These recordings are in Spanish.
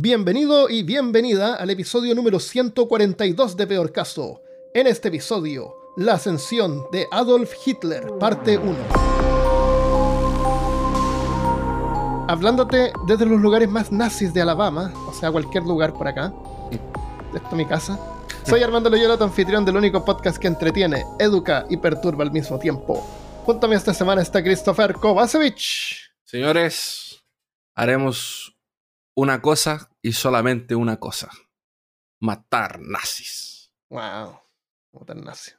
Bienvenido y bienvenida al episodio número 142 de Peor Caso. En este episodio, la ascensión de Adolf Hitler, parte 1. Hablándote desde los lugares más nazis de Alabama, o sea, cualquier lugar por acá. Esto es mi casa. Soy Armando Loyola, tu anfitrión del único podcast que entretiene, educa y perturba al mismo tiempo. Junto a mí esta semana está Christopher Kovacevic. Señores, haremos una cosa y solamente una cosa. Matar nazis. Wow. Matar nazis.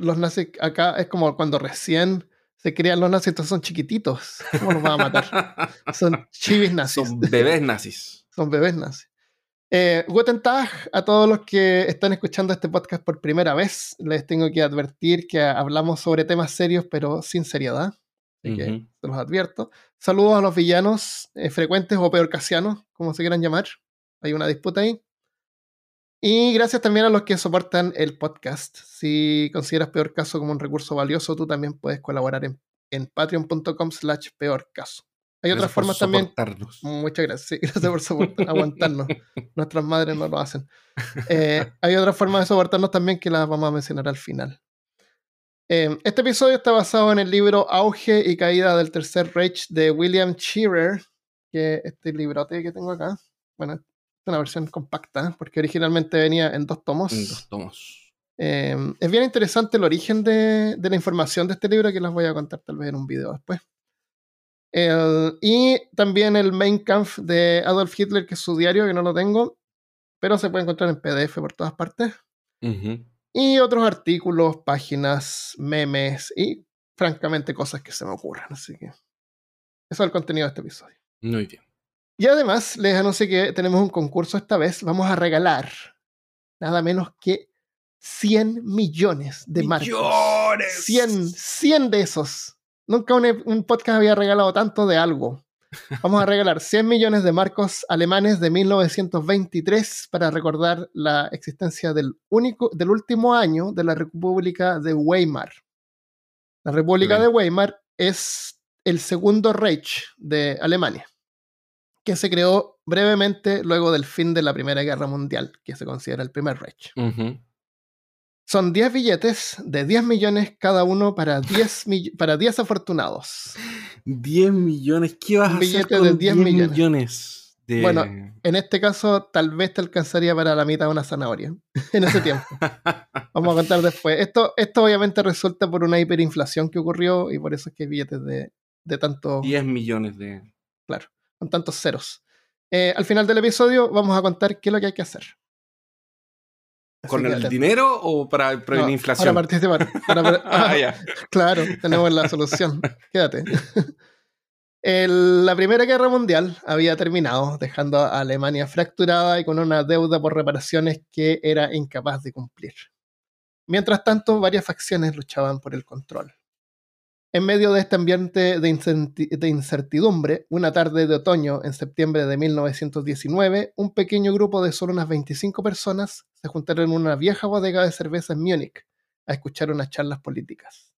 Los nazis acá es como cuando recién se crean los nazis, entonces son chiquititos. ¿Cómo los van a matar? son chivis nazis. Son bebés nazis. son bebés nazis. Eh, guten Tag a todos los que están escuchando este podcast por primera vez. Les tengo que advertir que hablamos sobre temas serios, pero sin seriedad. Así que se los advierto. Saludos a los villanos eh, frecuentes o peor casianos, como se quieran llamar. Hay una disputa ahí. Y gracias también a los que soportan el podcast. Si consideras Peor Caso como un recurso valioso, tú también puedes colaborar en, en patreon.com slash peor caso. Hay otras formas también. Muchas gracias. gracias por aguantarnos. Nuestras madres no lo hacen. Eh, hay otras formas de soportarnos también que las vamos a mencionar al final. Em, este episodio está basado en el libro Auge y Caída del Tercer Reich de William Shearer, que este librote que tengo acá, bueno, es una versión compacta, porque originalmente venía en dos tomos. En dos tomos. Em, es bien interesante el origen de, la información de este libro que les voy a contar tal vez en un video después. y también el Main Kampf de Adolf Hitler, que es su diario, que no lo tengo, pero se puede encontrar en PDF por todas partes y otros artículos, páginas, memes y francamente cosas que se me ocurran. Así que eso es el contenido de este episodio. Muy bien. Y además les anuncio que tenemos un concurso esta vez. Vamos a regalar nada menos que 100 millones de marcos. ¡Millones! 100, 100 de esos. Nunca un podcast había regalado tanto de algo. Vamos a regalar 100 millones de marcos alemanes de 1923 para recordar la existencia del, único, del último año de la República de Weimar. La República de Weimar es el segundo Reich de Alemania, que se creó brevemente luego del fin de la Primera Guerra Mundial, que se considera el primer Reich. Son 10 billetes de 10 millones cada uno para 10, para 10 afortunados. 10 millones, ¿qué vas a hacer con de 10, millones? Bueno, en este caso tal vez te alcanzaría para la mitad de una zanahoria en ese tiempo. Vamos a contar después. Esto, esto obviamente resulta por una hiperinflación que ocurrió y por eso es que hay billetes de, de tanto... 10 millones de... Claro, con tantos ceros. Eh, al final del episodio vamos a contar qué es lo que hay que hacer. ¿Con el dinero o para prevenir inflación? Para participar. ah, claro, tenemos la solución. Quédate. la Primera Guerra Mundial había terminado, dejando a Alemania fracturada y con una deuda por reparaciones que era incapaz de cumplir. Mientras tanto, varias facciones luchaban por el control. En medio de este ambiente de incertidumbre, una tarde de otoño en septiembre de 1919, un pequeño grupo de solo unas 25 personas se juntaron en una vieja bodega de cerveza en Múnich a escuchar unas charlas políticas.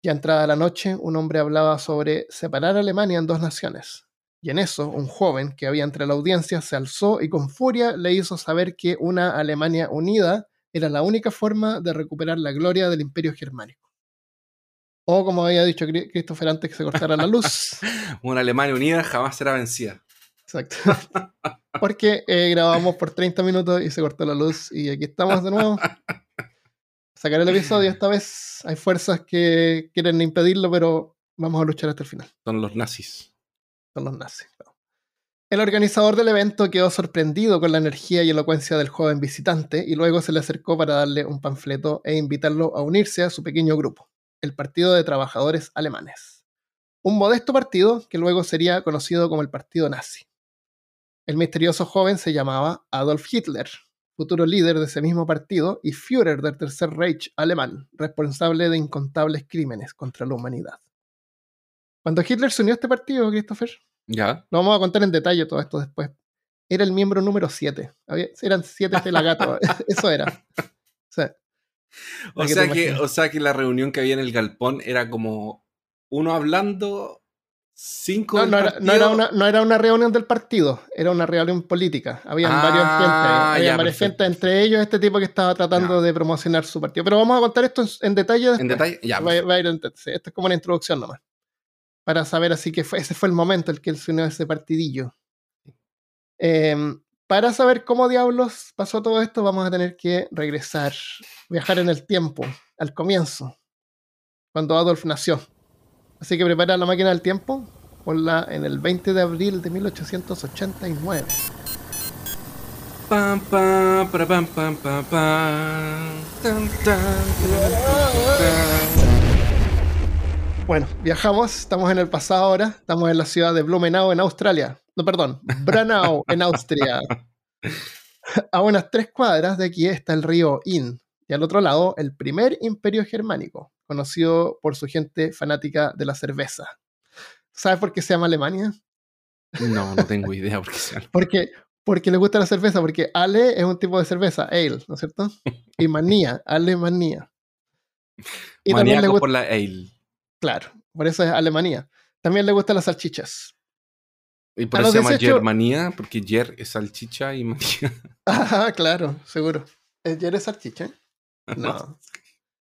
Ya entrada la noche, un hombre hablaba sobre separar a Alemania en dos naciones. Y en eso, un joven que había entre la audiencia se alzó y con furia le hizo saber que una Alemania unida era la única forma de recuperar la gloria del imperio germánico. O como había dicho Christopher antes que se cortara la luz. Una Alemania unida jamás será vencida. Exacto. Porque eh, grabamos por 30 minutos y se cortó la luz y aquí estamos de nuevo. Sacar el episodio esta vez. Hay fuerzas que quieren impedirlo, pero vamos a luchar hasta el final. Son los nazis. Son los nazis. El organizador del evento quedó sorprendido con la energía y elocuencia del joven visitante y luego se le acercó para darle un panfleto e invitarlo a unirse a su pequeño grupo el Partido de Trabajadores Alemanes, un modesto partido que luego sería conocido como el Partido Nazi. El misterioso joven se llamaba Adolf Hitler, futuro líder de ese mismo partido y Führer del Tercer Reich alemán, responsable de incontables crímenes contra la humanidad. Cuando Hitler se unió a este partido, Christopher, ya. Lo vamos a contar en detalle todo esto después. Era el miembro número 7. Eran 7 pelagatos. Eso era. O sea, que, o sea que la reunión que había en el galpón era como uno hablando Cinco no, no, era, no, era una, no, era, una, reunión del partido, era una reunión política. Habían ah, varios gente, había varias gente, entre ellos este tipo que estaba tratando de promocionar su partido. Pero vamos a contar esto en, detalle. En detalle, ya. Va, a ir esto es como una introducción nomás. Para saber así que fue, ese fue el momento en el que él se unió a ese partidillo. Em, para saber cómo diablos pasó todo esto, vamos a tener que regresar, viajar en el tiempo, al comienzo, cuando Adolf nació. Así que prepara la máquina del tiempo, ponla en el 20 de abril de 1889. Bueno, viajamos, estamos en el pasado ahora, estamos en la ciudad de Blumenau, en Australia. No, perdón, Branau, en Austria. A unas tres cuadras de aquí está el río Inn, y al otro lado el primer imperio germánico, conocido por su gente fanática de la cerveza. ¿Sabes por qué se llama Alemania? No, no tengo idea por qué se llama. Porque, porque le gusta la cerveza, porque Ale es un tipo de cerveza, ale, ¿no es cierto? Y manía, Alemania. Y también le gusta, por la ale. Claro, por eso es Alemania. También le gustan las salchichas. Y por eso se llama Germanía, porque Ger es salchicha y manía. Ah, claro, seguro. ¿Ger es salchicha? No.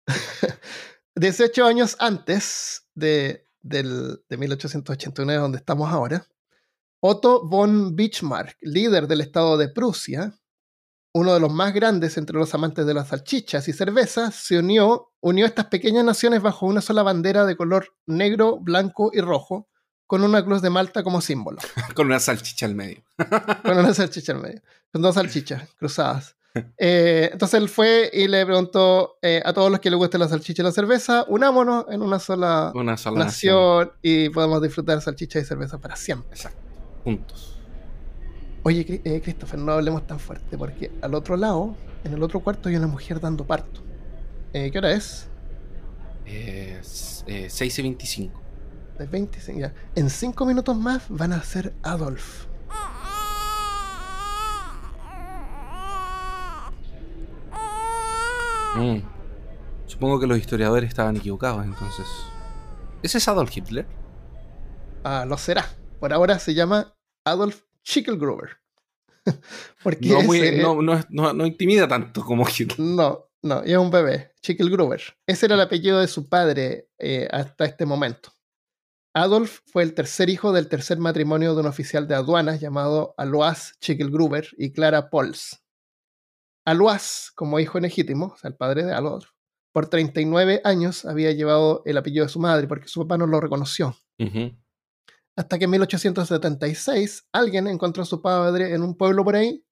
18 años antes de, del, de 1889, donde estamos ahora, Otto von Bismarck, líder del estado de Prusia, uno de los más grandes entre los amantes de las salchichas y cervezas, se unió, unió a estas pequeñas naciones bajo una sola bandera de color negro, blanco y rojo, con una cruz de Malta como símbolo. con una salchicha al medio. con una salchicha al medio. Con dos salchichas cruzadas. Eh, entonces él fue y le preguntó eh, a todos los que les guste la salchicha y la cerveza, unámonos en una sola, nación, y podemos disfrutar salchicha y cerveza para siempre. Exacto, juntos. Oye, eh, Christopher, no hablemos tan fuerte, porque al otro lado, en el otro cuarto, hay una mujer dando parto. ¿Qué hora es? Es 6 y 25. 25 ya. En 5 minutos más van a ser Adolf. Mm. Supongo que los historiadores estaban equivocados entonces. ¿Ese es Adolf Hitler? Ah, lo será. Por ahora se llama Adolf Schickelgruber. Porque no, no, no, intimida tanto como Hitler. No, no, es un bebé, Schickelgruber. Ese era el apellido de su padre eh, hasta este momento. Adolf fue el tercer hijo del tercer matrimonio de un oficial de aduanas llamado Alois Schickelgruber y Clara Pols. Alois, como hijo legítimo, o sea, el padre de Adolf, por 39 años había llevado el apellido de su madre porque su papá no lo reconoció. Hasta que en 1876 alguien encontró a su padre en un pueblo por ahí,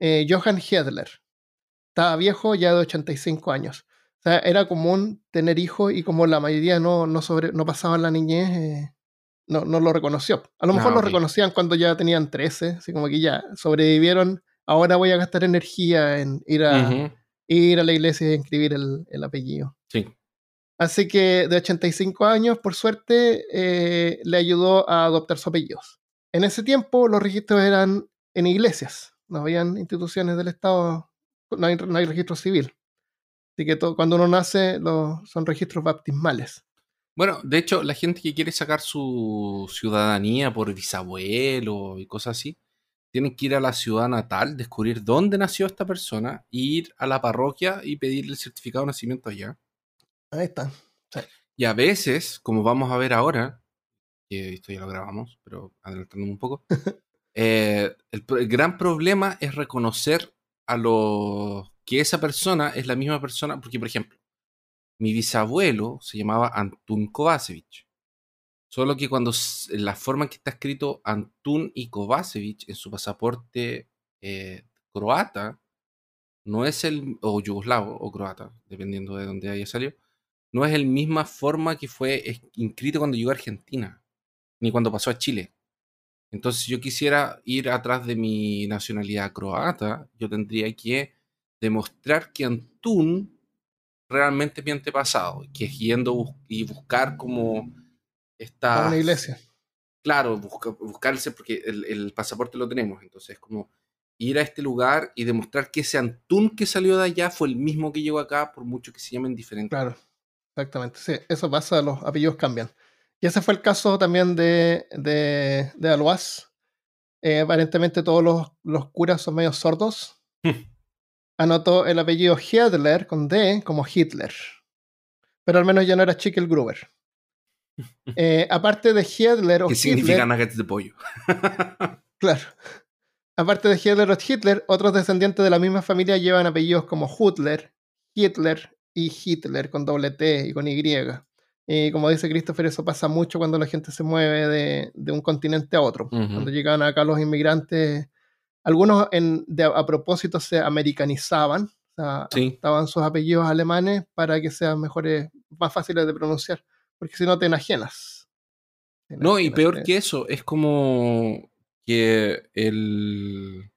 eh, Johann Hedler. Estaba viejo, ya de 85 años. O sea, era común tener hijos y como la mayoría no, no, sobre, no pasaban la niñez, eh, no, no, lo reconoció. A lo mejor ah, lo reconocían cuando ya tenían 13, así como que ya sobrevivieron ahora voy a gastar energía en ir a, ir a la iglesia y inscribir el, el, apellido. Sí. Así que de 85 años, por suerte, eh, le ayudó a adoptar su apellido. En ese tiempo los registros eran en iglesias, no habían instituciones del Estado, no hay, no hay registro civil. Así que todo, cuando uno nace son registros baptismales. Bueno, de hecho, la gente que quiere sacar su ciudadanía por bisabuelo y cosas así, tienen que ir a la ciudad natal, descubrir dónde nació esta persona, ir a la parroquia y pedirle el certificado de nacimiento allá. Ahí está. Y a veces, como vamos a ver ahora, que esto ya lo grabamos, pero adelantando un poco, eh, el, gran problema es reconocer a lo que esa persona es la misma persona, porque por ejemplo, mi bisabuelo se llamaba Antun Kovacevic. Solo que cuando la forma en que está escrito Antun y Kovacevic en su pasaporte eh, croata, no es el, o yugoslavo o croata, dependiendo de dónde haya salido, no es el misma forma que fue inscrito cuando llegó a Argentina, ni cuando pasó a Chile. Entonces, si yo quisiera ir atrás de mi nacionalidad croata, yo tendría que demostrar que Antun realmente es mi antepasado, que es yendo y buscar como a una iglesia. Claro, buscarse, porque el, pasaporte lo tenemos, entonces como ir a este lugar y demostrar que ese Antún que salió de allá fue el mismo que llegó acá, por mucho que se llamen diferentes. Claro, exactamente. Sí, eso pasa, los apellidos cambian. Y ese fue el caso también de, de, de Alois. Eh, aparentemente todos los, los, curas son medio sordos. Anotó el apellido Hitler con D como Hitler. Pero al menos ya no era Chickel Gruber. Eh, aparte de Hitler o ¿Qué significa nuggets de pollo? claro. Aparte de Hitler o Hitler, otros descendientes de la misma familia llevan apellidos como Hutler, Hitler y Hitler con doble T y con Y. Y como dice Christopher, eso pasa mucho cuando la gente se mueve de, de un continente a otro. Cuando llegaban acá los inmigrantes, algunos en, de, a propósito se americanizaban, o estaban sus apellidos alemanes para que sean mejores, más fáciles de pronunciar, porque si no te enajenas. no, y peor que eso, es como que el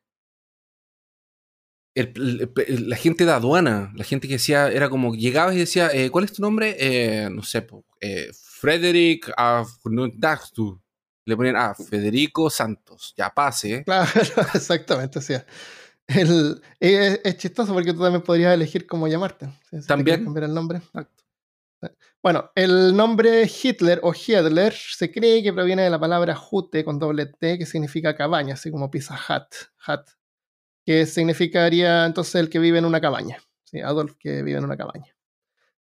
la gente de aduana, la gente que decía, era como, llegabas y decía, eh, ¿cuál es tu nombre? Eh, no sé, eh, Frederick Le ponían, ah, Federico Santos, ya pase. Claro, exactamente, sí. El, es, chistoso porque tú también podrías elegir cómo llamarte. también. cambiar el nombre. Bueno, el nombre Hitler o Hitler se cree que proviene de la palabra Jute con doble T, que significa cabaña, así como Pizza Hut, Hut que significaría entonces el que vive en una cabaña. ¿sí? Adolf que vive en una cabaña.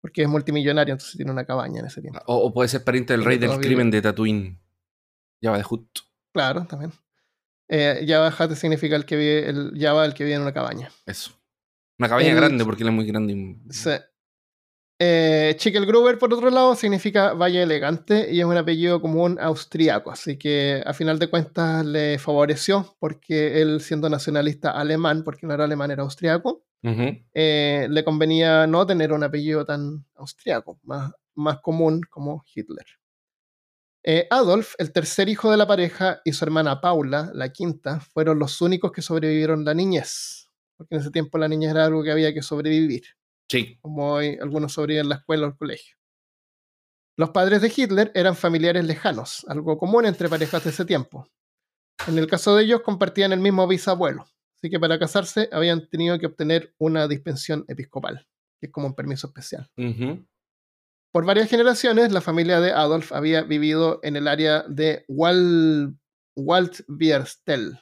Porque es multimillonario, entonces tiene una cabaña en ese tiempo. O, puede ser pariente del rey del crimen de Tatooine. Java de Hut. Claro, también. Eh, Java Hut significa el que vive, el Java el que vive en una cabaña. Eso. Una cabaña grande porque él es muy grande. Sí. Eh, Schickelgruber, por otro lado, significa valle elegante y es un apellido común austriaco, así que a final de cuentas le favoreció porque él, siendo nacionalista alemán, porque no era alemán, era austriaco, eh, le convenía no tener un apellido tan austriaco, más, más común como Hitler. Eh, Adolf, el tercer hijo de la pareja, y su hermana Paula, la quinta, fueron los únicos que sobrevivieron la niñez, porque en ese tiempo la niñez era algo que había que sobrevivir. Sí. Como hoy algunos sobreviven en la escuela o el colegio. Los padres de Hitler eran familiares lejanos, algo común entre parejas de ese tiempo. En el caso de ellos compartían el mismo bisabuelo, así que para casarse habían tenido que obtener una dispensión episcopal, que es como un permiso especial. Por varias generaciones, la familia de Adolf había vivido en el área de Wal Waldbierstel,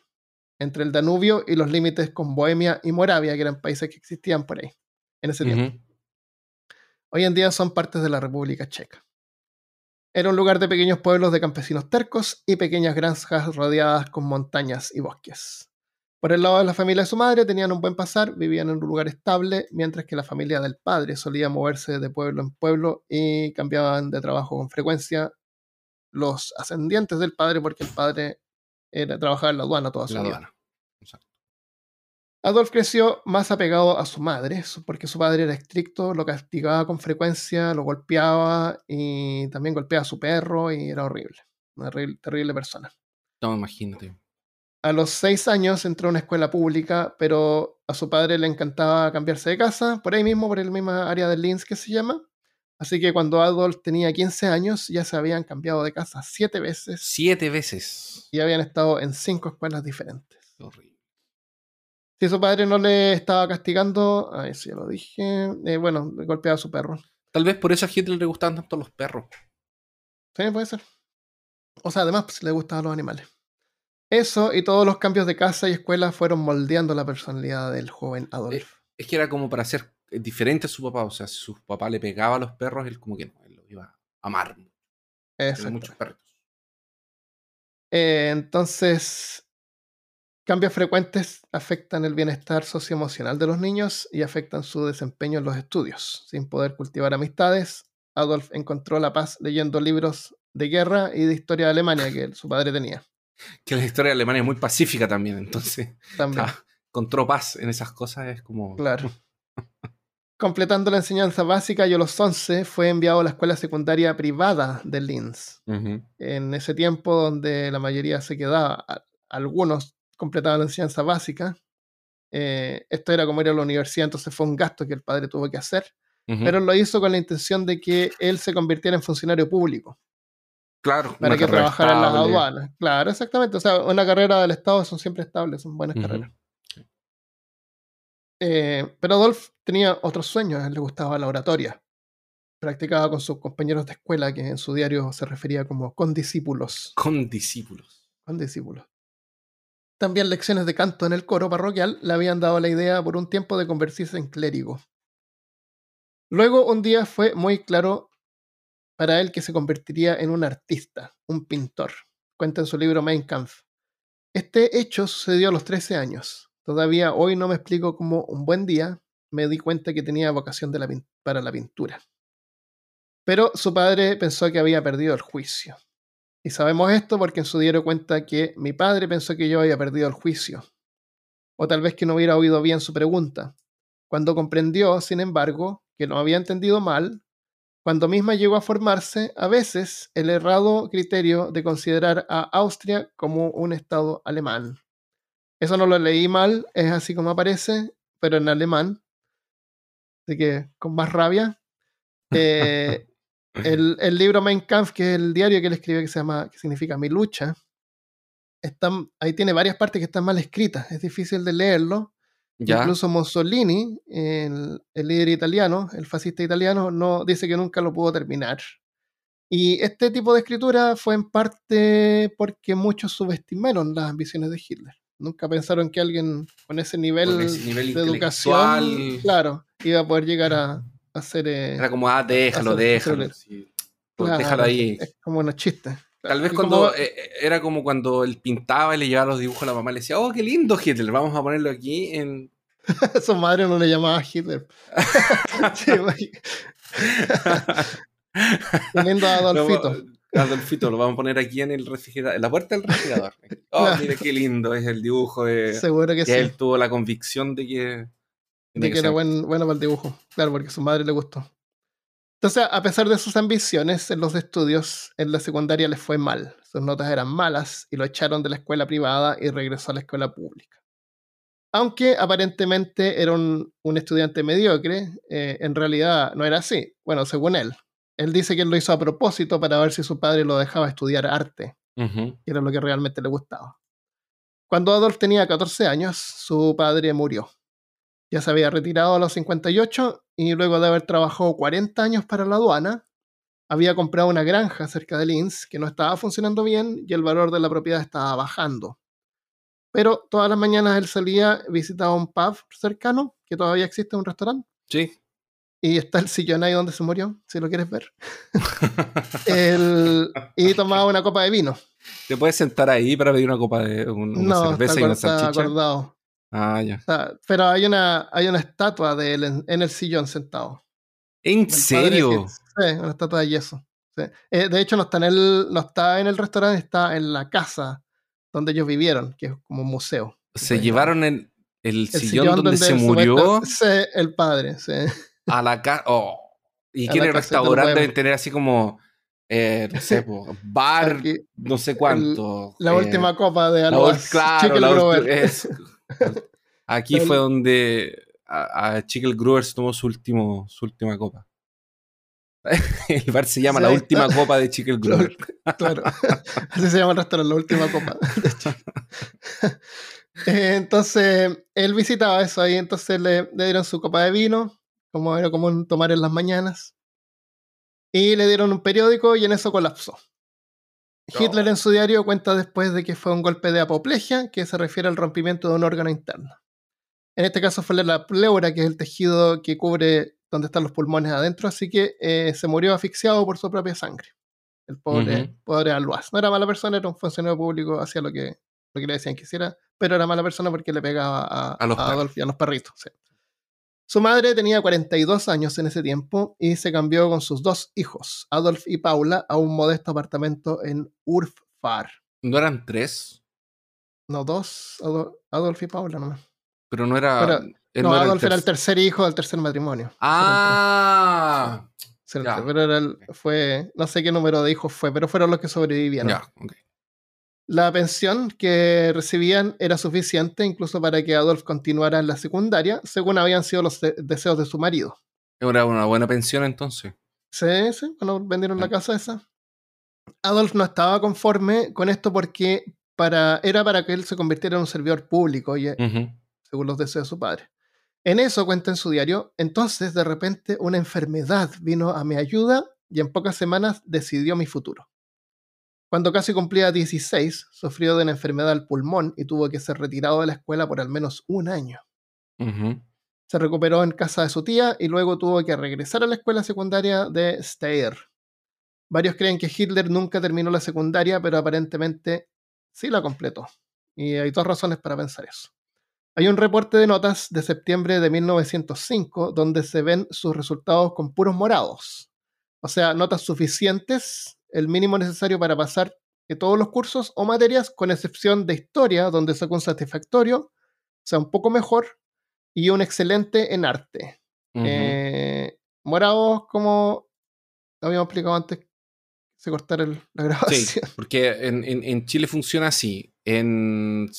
entre el Danubio y los límites con Bohemia y Moravia, que eran países que existían por ahí en ese tiempo. Hoy en día son partes de la República Checa. Era un lugar de pequeños pueblos de campesinos tercos y pequeñas granjas rodeadas con montañas y bosques. Por el lado de la familia de su madre tenían un buen pasar, vivían en un lugar estable, mientras que la familia del padre solía moverse de pueblo en pueblo y cambiaban de trabajo con frecuencia los ascendientes del padre porque el padre era, trabajaba en la aduana toda su vida. Adolf creció más apegado a su madre, porque su padre era estricto, lo castigaba con frecuencia, lo golpeaba y también golpeaba a su perro y era horrible. Una terrible persona. No, imagínate. A los seis años entró a una escuela pública, pero a su padre le encantaba cambiarse de casa, por ahí mismo, por el mismo área de Linz que se llama. Así que cuando Adolf tenía 15 años ya se habían cambiado de casa siete veces. Siete veces. Y habían estado en cinco escuelas diferentes. Horrible. Si su padre no le estaba castigando, ay, sí, ya lo dije, eh, bueno, golpeaba a su perro. Tal vez por eso a Hitler le gustaban tanto los perros. Sí, puede ser. O sea, además pues, le gustaban los animales. Eso y todos los cambios de casa y escuela fueron moldeando la personalidad del joven Adolf. Eh, es, que era como para ser diferente a su papá. O sea, si su papá le pegaba a los perros, él como que no, él lo iba a amar. Muchos perros. Eh, entonces, Cambios frecuentes afectan el bienestar socioemocional de los niños y afectan su desempeño en los estudios. Sin poder cultivar amistades, Adolf encontró la paz leyendo libros de guerra y de historia de Alemania que su padre tenía. Que la historia de Alemania es muy pacífica también, entonces. También. encontró paz en esas cosas, es como. Claro. Completando la enseñanza básica y a los 11 fue enviado a la escuela secundaria privada de Linz. En ese tiempo donde la mayoría se quedaba, algunos completaba la enseñanza básica. Eh, esto era como ir a la universidad, entonces fue un gasto que el padre tuvo que hacer, pero lo hizo con la intención de que él se convirtiera en funcionario público. Claro. Para que trabajara en las aduanas. Claro, exactamente. O sea, una carrera del Estado son siempre estables, son buenas carreras. Eh, pero Adolf tenía otros sueños, a él le gustaba la oratoria. Practicaba con sus compañeros de escuela, que en su diario se refería como condiscípulos. Condiscípulos. Condiscípulos. También lecciones de canto en el coro parroquial le habían dado la idea por un tiempo de convertirse en clérigo. Luego un día fue muy claro para él que se convertiría en un artista, un pintor. Cuenta en su libro Mein Kampf. Este hecho sucedió a los 13 años. Todavía hoy no me explico cómo un buen día me di cuenta que tenía vocación para la pintura. Pero su padre pensó que había perdido el juicio. Y sabemos esto porque en su diario cuenta que mi padre pensó que yo había perdido el juicio. O tal vez que no hubiera oído bien su pregunta. Cuando comprendió, sin embargo, que no había entendido mal, cuando misma llegó a formarse, a veces, el errado criterio de considerar a Austria como un estado alemán. Eso no lo leí mal, es así como aparece, pero en alemán. Así que con más rabia. Eh, el, el, libro Mein Kampf, que es el diario que él escribe, que se llama, que significa Mi lucha, está, ahí tiene varias partes que están mal escritas. Es difícil de leerlo. Incluso Mussolini, el, el, líder italiano, el fascista italiano, no dice que nunca lo pudo terminar. Y este tipo de escritura fue en parte porque muchos subestimaron las ambiciones de Hitler. Nunca pensaron que alguien con ese nivel, de educación, claro, iba a poder llegar a, hacer. Eh, Era como, ah, déjalo, déjalo. Pues déjalo ahí. Es como unos chistes. Tal vez cuando eh, eh, era como cuando él pintaba y le llevaba los dibujos a la mamá, le decía, oh, qué lindo Hitler, vamos a ponerlo aquí en. Su madre no le llamaba Hitler. A Adolfito. Adolfito, lo vamos a poner aquí en el refrigerador, en la puerta del refrigerador. Oh, mire qué lindo es el dibujo. De, Seguro que, sí. Él tuvo la convicción de que. De que, era bueno para el dibujo. Claro, porque a su madre le gustó. Entonces, a pesar de sus ambiciones en los estudios, en la secundaria les fue mal. Sus notas eran malas y lo echaron de la escuela privada y regresó a la escuela pública. Aunque aparentemente era un, estudiante mediocre, eh, en realidad no era así. Bueno, según él. Él dice que él lo hizo a propósito para ver si su padre lo dejaba estudiar arte, que era lo que realmente le gustaba. Cuando Adolf tenía 14 años, su padre murió. Ya se había retirado a los 58 y luego de haber trabajado 40 años para la aduana, había comprado una granja cerca de Linz que no estaba funcionando bien y el valor de la propiedad estaba bajando. Pero todas las mañanas él salía, visitaba un pub cercano, que todavía existe, un restaurante. Sí. Y está el sillón ahí donde se murió, si lo quieres ver. y tomaba una copa de vino. ¿Te puedes sentar ahí para pedir una copa de una cerveza y una salchicha? Acordado. Ah, ya. pero hay una, hay una estatua de él en, el sillón sentado. ¿En serio? sí, una estatua de yeso. Eh, de hecho, no está, en el, no está en el restaurante, está en la casa donde ellos vivieron, que es como un museo. ¿Se llevaron el, el, sillón, donde, se murió? Sí, el padre, sí. A la casa. Oh. ¿Y quién el restaurante deben tener así como. Eh, no sé, bar, no sé cuánto. la última eh, copa de algo. Claro, la, es, Aquí fue donde a, a Chicle Gruber se tomó su, último, su última copa. El bar se llama La Última Copa de Chicle Gruber. Claro, así se llama el restaurante, La Última Copa. entonces, él visitaba eso ahí, entonces le, le, dieron su copa de vino, como era común tomar en las mañanas, y le dieron un periódico y en eso colapsó. Hitler en su diario cuenta después de que fue un golpe de apoplejia, que se refiere al rompimiento de un órgano interno. En este caso fue la pleura, que es el tejido que cubre donde están los pulmones adentro, así que eh, se murió asfixiado por su propia sangre. El pobre, pobre Alois. No era mala persona, era un funcionario público, hacía lo que, lo que le decían que hiciera, pero era mala persona porque le pegaba a, los Adolf y a los perritos. Su madre tenía 42 años en ese tiempo y se cambió con sus dos hijos, Adolf y Paula, a un modesto apartamento en Urfar. ¿No eran tres? No, dos, Adolf y Paula nomás. Pero no era... no, Adolf era el tercer hijo del tercer matrimonio. Ah. Pero era fue, no sé qué número de hijos fue, pero fueron los que sobrevivían. Ya, okay. La pensión que recibían era suficiente incluso para que Adolf continuara en la secundaria, según habían sido los deseos de su marido. Era una buena pensión entonces. Sí, sí, cuando vendieron la casa esa. Adolf no estaba conforme con esto porque para, era para que él se convirtiera en un servidor público, según los deseos de su padre. En eso cuenta en su diario, entonces de repente una enfermedad vino a mi ayuda y en pocas semanas decidió mi futuro. Cuando casi cumplía 16, sufrió de una enfermedad al pulmón y tuvo que ser retirado de la escuela por al menos un año. Se recuperó en casa de su tía y luego tuvo que regresar a la escuela secundaria de Steyr. Varios creen que Hitler nunca terminó la secundaria, pero aparentemente sí la completó. Y hay dos razones para pensar eso. Hay un reporte de notas de septiembre de 1905 donde se ven sus resultados con puros morados. O sea, notas suficientes, el mínimo necesario para pasar todos los cursos o materias, con excepción de historia, donde sacó un satisfactorio, o sea, un poco mejor, y un excelente en arte. Eh, morados, como habíamos explicado antes, se cortara la grabación. Sí, porque en, en Chile funciona así. En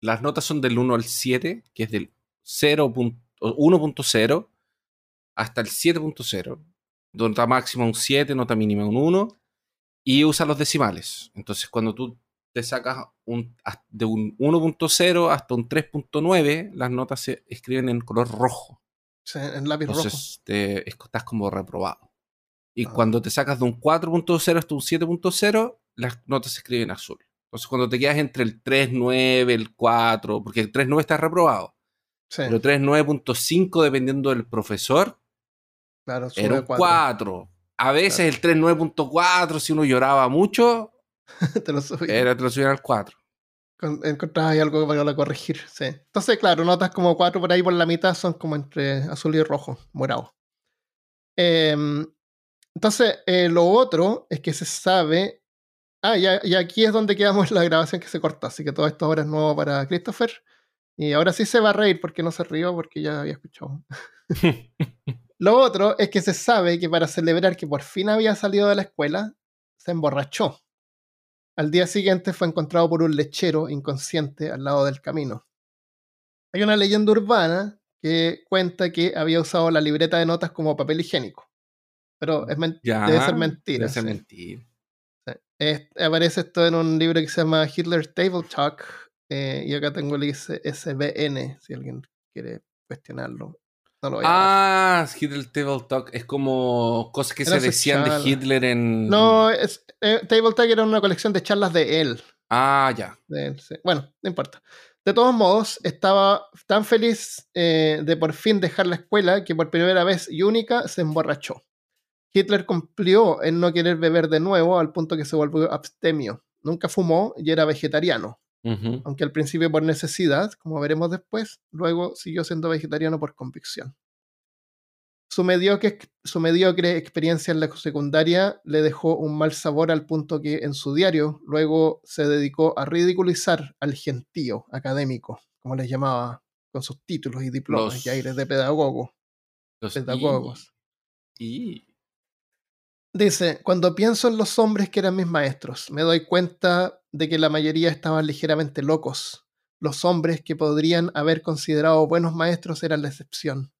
las notas son del 1 al 7, que es del 1.0 hasta el 7.0. Nota máxima un 7, nota mínima un 1. Y usa los decimales. Entonces, cuando tú te sacas un, de un 1.0 hasta un 3.9, las notas se escriben en color rojo. Sí, en lápiz Entonces, Te, estás como reprobado. Y ah. cuando te sacas de un 4.0 hasta un 7.0, las notas se escriben en azul. Entonces, cuando te quedas entre el 3.9, el 4, porque el 3.9 está reprobado. Sí. Pero 3.9.5, dependiendo del profesor, claro, era un 4. A veces el 3.9.4, si uno lloraba mucho, te lo subían. Era, te lo subían al 4. Encontrabas ahí algo para corregir, sí. Entonces, claro, notas como 4 por ahí por la mitad son como entre azul y rojo, morado. Em, entonces, eh, lo otro es que se sabe Ah, y, aquí es donde quedamos la grabación que se cortó, así que todo esto ahora es nuevo para Christopher. Y ahora sí se va a reír porque no se rió porque ya había escuchado. Lo otro es que se sabe que para celebrar que por fin había salido de la escuela, se emborrachó. Al día siguiente fue encontrado por un lechero inconsciente al lado del camino. Hay una leyenda urbana que cuenta que había usado la libreta de notas como papel higiénico. Pero es debe ser mentira. Debe ser mentira aparece esto en un libro que se llama Hitler Table Talk. Eh, y acá tengo el SBN, si alguien quiere cuestionarlo. Ah, Hitler Table Talk es como cosas que se decían de Hitler en. No, es, eh, Table Talk era una colección de charlas de él. Ah, ya. Bueno, no importa. De todos modos, estaba tan feliz eh, de por fin dejar la escuela que por primera vez y única se emborrachó. Hitler cumplió en no querer beber de nuevo al punto que se volvió abstemio. Nunca fumó y era vegetariano. Aunque al principio por necesidad, como veremos después, luego siguió siendo vegetariano por convicción. Su mediocre, su mediocre experiencia en la secundaria le dejó un mal sabor al punto que en su diario luego se dedicó a ridiculizar al gentío académico, como les llamaba, con sus títulos y diplomas y aires de pedagogo. Los pedagogos. y Dice, cuando pienso en los hombres que eran mis maestros, me doy cuenta de que la mayoría estaban ligeramente locos. Los hombres que podrían haber considerado buenos maestros eran la excepción.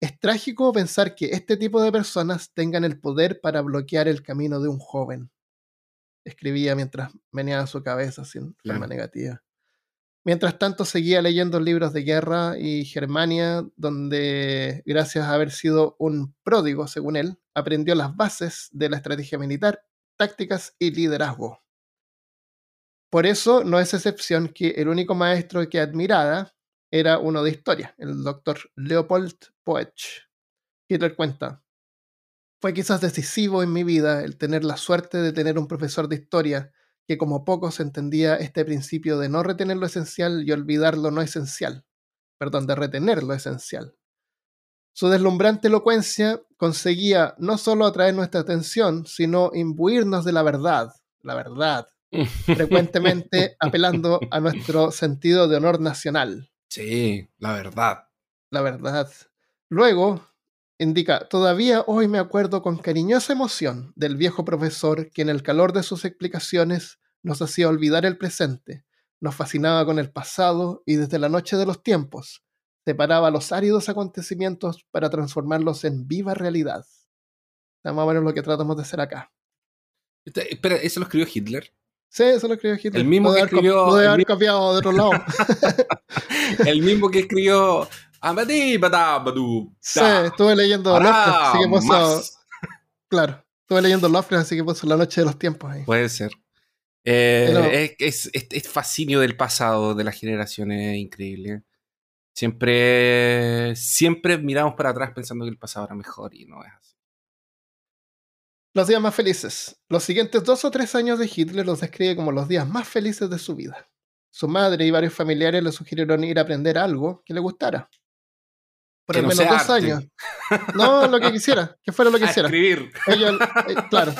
Es trágico pensar que este tipo de personas tengan el poder para bloquear el camino de un joven. Escribía mientras meneaba su cabeza sin forma negativa. Mientras tanto, seguía leyendo libros de guerra y Germania, donde, gracias a haber sido un pródigo, según él, aprendió las bases de la estrategia militar, tácticas y liderazgo. Por eso no es excepción que el único maestro que admiraba era uno de historia, el doctor Leopold Poech. Hitler cuenta, fue quizás decisivo en mi vida el tener la suerte de tener un profesor de historia que como pocos entendía este principio de no retener lo esencial y olvidar lo no esencial, perdón, de retener lo esencial. Su deslumbrante elocuencia conseguía no solo atraer nuestra atención, sino imbuirnos de la verdad, la verdad, frecuentemente apelando a nuestro sentido de honor nacional. Sí, la verdad. La verdad. Luego, indica, todavía hoy me acuerdo con cariñosa emoción del viejo profesor que en el calor de sus explicaciones nos hacía olvidar el presente, nos fascinaba con el pasado y desde la noche de los tiempos separaba los áridos acontecimientos para transformarlos en viva realidad. Es más o menos lo que tratamos de hacer acá. Este, espera, ¿eso lo escribió Hitler? Sí, eso lo escribió Hitler. El mismo que escribió. haber copiado de otro lado. el mismo que escribió Sí, estuve leyendo Lovecraft, así que puso. Claro, estuve leyendo Lovecraft, así que puso La Noche de los Tiempos ahí. Puede ser. Eh, es, es, fascinio del pasado, de las generaciones, increíble. Siempre, siempre miramos para atrás pensando que el pasado era mejor y no es así. Los días más felices. Los siguientes dos o tres años de Hitler los describe como los días más felices de su vida. Su madre y varios familiares le sugirieron ir a aprender algo que le gustara. Por al menos dos años. No, lo que quisiera, que fuera lo que quisiera. escribir. Eh, claro.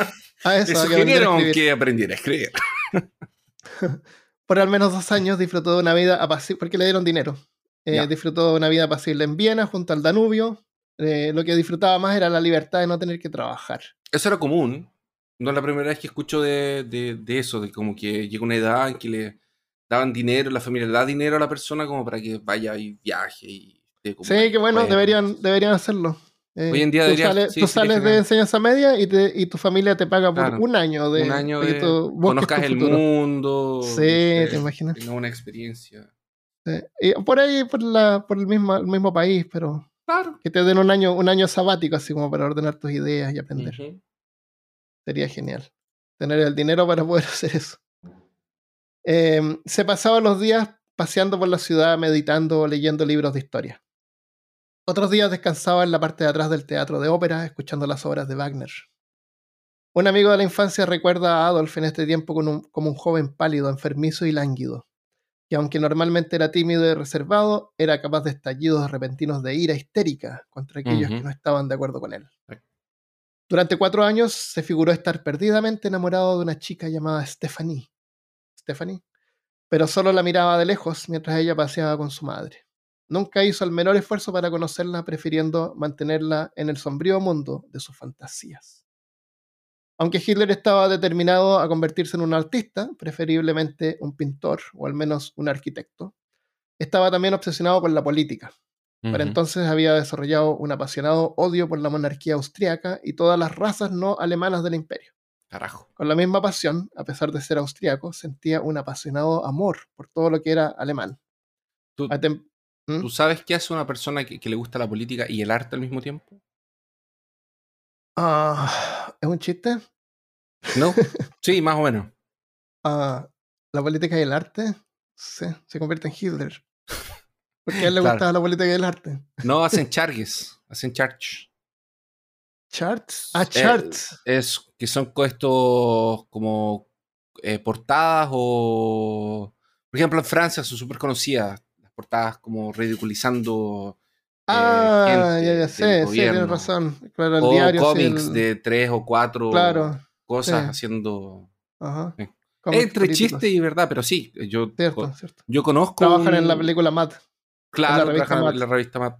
A eso. Le sugirieron que aprendiera a escribir. Por al menos dos años disfrutó de una vida apacible, porque le dieron dinero. Eh, disfrutó de una vida apacible en Viena, junto al Danubio. Eh, lo que disfrutaba más era la libertad de no tener que trabajar. Eso era común. No es la primera vez que escucho de, de, eso, de como que llega una edad en que le daban dinero, la familia le da dinero a la persona como para que vaya y viaje. Y sí, que bueno, deberían, deberían hacerlo. Eh, Hoy en día tú sales, de enseñanza media y, te, y, tu familia te paga por un año de, un año de conozcas el mundo. Sí, te imaginas. Tengas una experiencia. Y por ahí, por, la, por el, mismo, el mismo país, pero claro. que te den un año, un año sabático así como para ordenar tus ideas y aprender. Sería genial. Tener el dinero para poder hacer eso. Em, se pasaba los días paseando por la ciudad, meditando leyendo libros de historia. Otros días descansaba en la parte de atrás del teatro de ópera, escuchando las obras de Wagner. Un amigo de la infancia recuerda a Adolf en este tiempo como un, joven pálido, enfermizo y lánguido, que aunque normalmente era tímido y reservado, era capaz de estallidos repentinos de ira histérica contra aquellos que no estaban de acuerdo con él. Durante cuatro años se figuró estar perdidamente enamorado de una chica llamada Stephanie. Stephanie, pero solo la miraba de lejos mientras ella paseaba con su madre. Nunca hizo el menor esfuerzo para conocerla, prefiriendo mantenerla en el sombrío mundo de sus fantasías. Aunque Hitler estaba determinado a convertirse en un artista, preferiblemente un pintor o al menos un arquitecto, estaba también obsesionado con la política. Para entonces había desarrollado un apasionado odio por la monarquía austriaca y todas las razas no alemanas del imperio. Carajo. Con la misma pasión, a pesar de ser austriaco, sentía un apasionado amor por todo lo que era alemán. ¿Mm? ¿Tú sabes qué hace una persona que, le gusta la política y el arte al mismo tiempo? Ah, ¿Es un chiste? No, sí, más o menos. Ah, la política y el arte sí, se convierte en Hitler. Porque a él le gusta la política y el arte. No, hacen charges, hacen charge. ¿Charts? Ah, eh, charts. es que son estos como eh, portadas o. Por ejemplo, en Francia son súper conocidas portadas como ridiculizando. Eh, ah, ya, ya sé, sí, tienes razón. Claro, el o diario, cómics de tres o cuatro cosas haciendo. Ajá. Entre chiste y verdad, pero sí. Yo, cierto, cierto. yo conozco. Trabajan en la película Matt. Claro, trabajan en la revista Matt.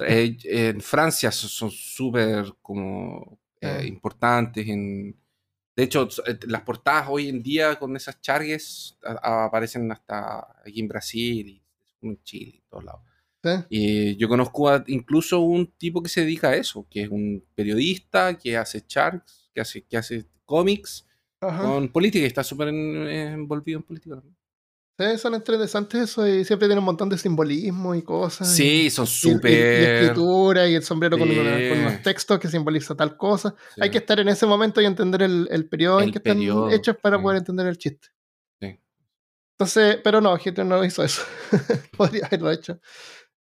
Eh, en Francia son súper como eh, importantes en de hecho, eh, las portadas hoy en día con esas charges aparecen hasta aquí en Brasil y en Chile, en todos lados. Y yo conozco incluso un tipo que se dedica a eso, que es un periodista que hace charts, que hace, que hace cómics con política y está súper envolvido en política Sí, son interesantes eso y siempre tienen un montón de simbolismo y cosas. Sí, son súper. Y, escritura y el sombrero con, los textos que simboliza tal cosa. Hay que estar en ese momento y entender el, el periodo en que están hechos para poder entender el chiste. Entonces, pero no, Hitler no hizo eso. Podría haberlo hecho.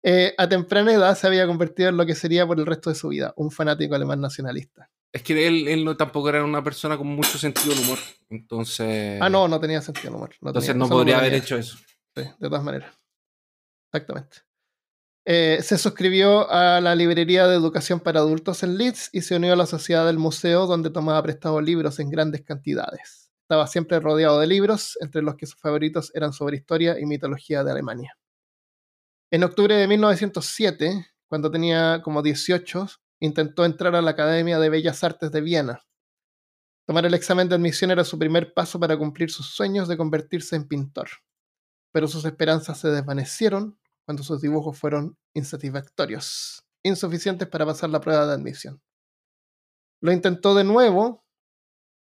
Eh, a temprana edad se había convertido en lo que sería por el resto de su vida, un fanático alemán nacionalista. Es que él, él no, tampoco era una persona con mucho sentido del humor. Entonces. Ah, no, no tenía sentido del humor. entonces no podría haber hecho eso. Sí, de todas maneras. Exactamente. Eh, se suscribió a la librería de educación para adultos en Leeds y se unió a la sociedad del museo donde tomaba prestado libros en grandes cantidades. Estaba siempre rodeado de libros, entre los que sus favoritos eran sobre historia y mitología de Alemania. En octubre de 1907, cuando tenía como 18, intentó entrar a la Academia de Bellas Artes de Viena. Tomar el examen de admisión era su primer paso para cumplir sus sueños de convertirse en pintor. Pero sus esperanzas se desvanecieron cuando sus dibujos fueron insatisfactorios, insuficientes para pasar la prueba de admisión. Lo intentó de nuevo